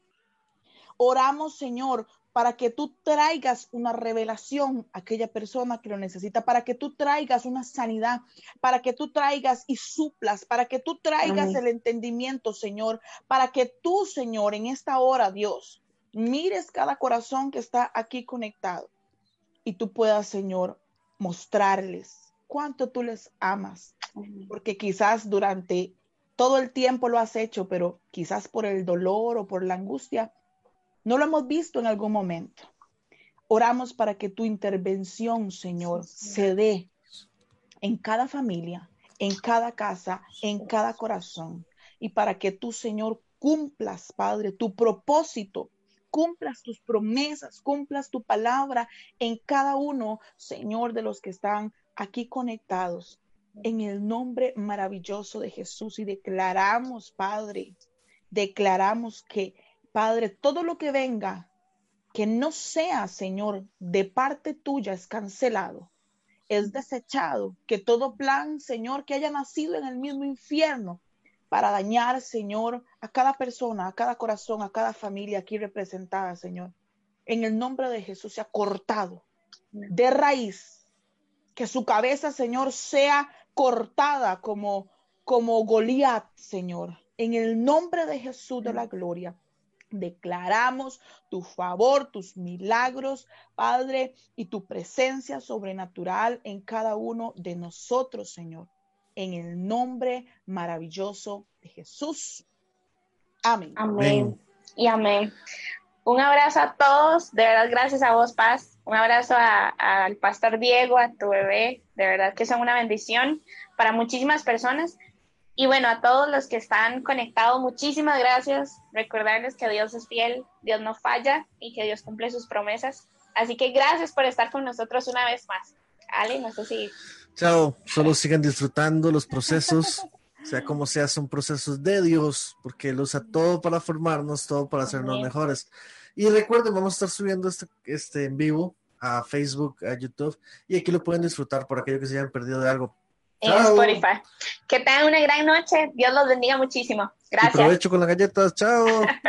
Oramos, Señor, para que tú traigas una revelación a aquella persona que lo necesita, para que tú traigas una sanidad, para que tú traigas y suplas, para que tú traigas el entendimiento, Señor, para que tú, Señor, en esta hora, Dios, mires cada corazón que está aquí conectado y tú puedas, Señor, mostrarles cuánto tú les amas, porque quizás durante todo el tiempo lo has hecho, pero quizás por el dolor o por la angustia, no lo hemos visto en algún momento. Oramos para que tu intervención, Señor, se dé en cada familia, en cada casa, en cada corazón, y para que tú, Señor, cumplas, Padre, tu propósito cumplas tus promesas, cumplas tu palabra en cada uno, Señor, de los que están aquí conectados en el nombre maravilloso de Jesús y declaramos, Padre, declaramos que, Padre, todo lo que venga, que no sea, Señor, de parte tuya es cancelado, es desechado, que todo plan, Señor, que haya nacido en el mismo infierno para dañar, Señor, a cada persona, a cada corazón, a cada familia aquí representada, Señor, en el nombre de Jesús sea cortado de raíz. Que su cabeza, Señor, sea cortada como, como Goliat, Señor. En el nombre de Jesús de la gloria, declaramos tu favor, tus milagros, Padre, y tu presencia sobrenatural en cada uno de nosotros, Señor. En el nombre maravilloso de Jesús. Amén.
Amén. Y amén. Un abrazo a todos. De verdad, gracias a vos, Paz un abrazo al pastor Diego, a tu bebé, de verdad que son una bendición para muchísimas personas. Y bueno, a todos los que están conectados, muchísimas gracias. Recordarles que Dios es fiel, Dios no falla y que Dios cumple sus promesas. Así que gracias por estar con nosotros una vez más. Ale, no sé si...
Chao, solo sigan disfrutando los procesos, sea como sea, son procesos de Dios, porque Él usa todo para formarnos, todo para hacernos mejores. Y recuerden, vamos a estar subiendo este, este en vivo a Facebook, a YouTube, y aquí lo pueden disfrutar por aquello que se hayan perdido de algo.
En Spotify. Que tengan una gran noche. Dios los bendiga muchísimo. Gracias.
aprovecho con las galletas. Chao.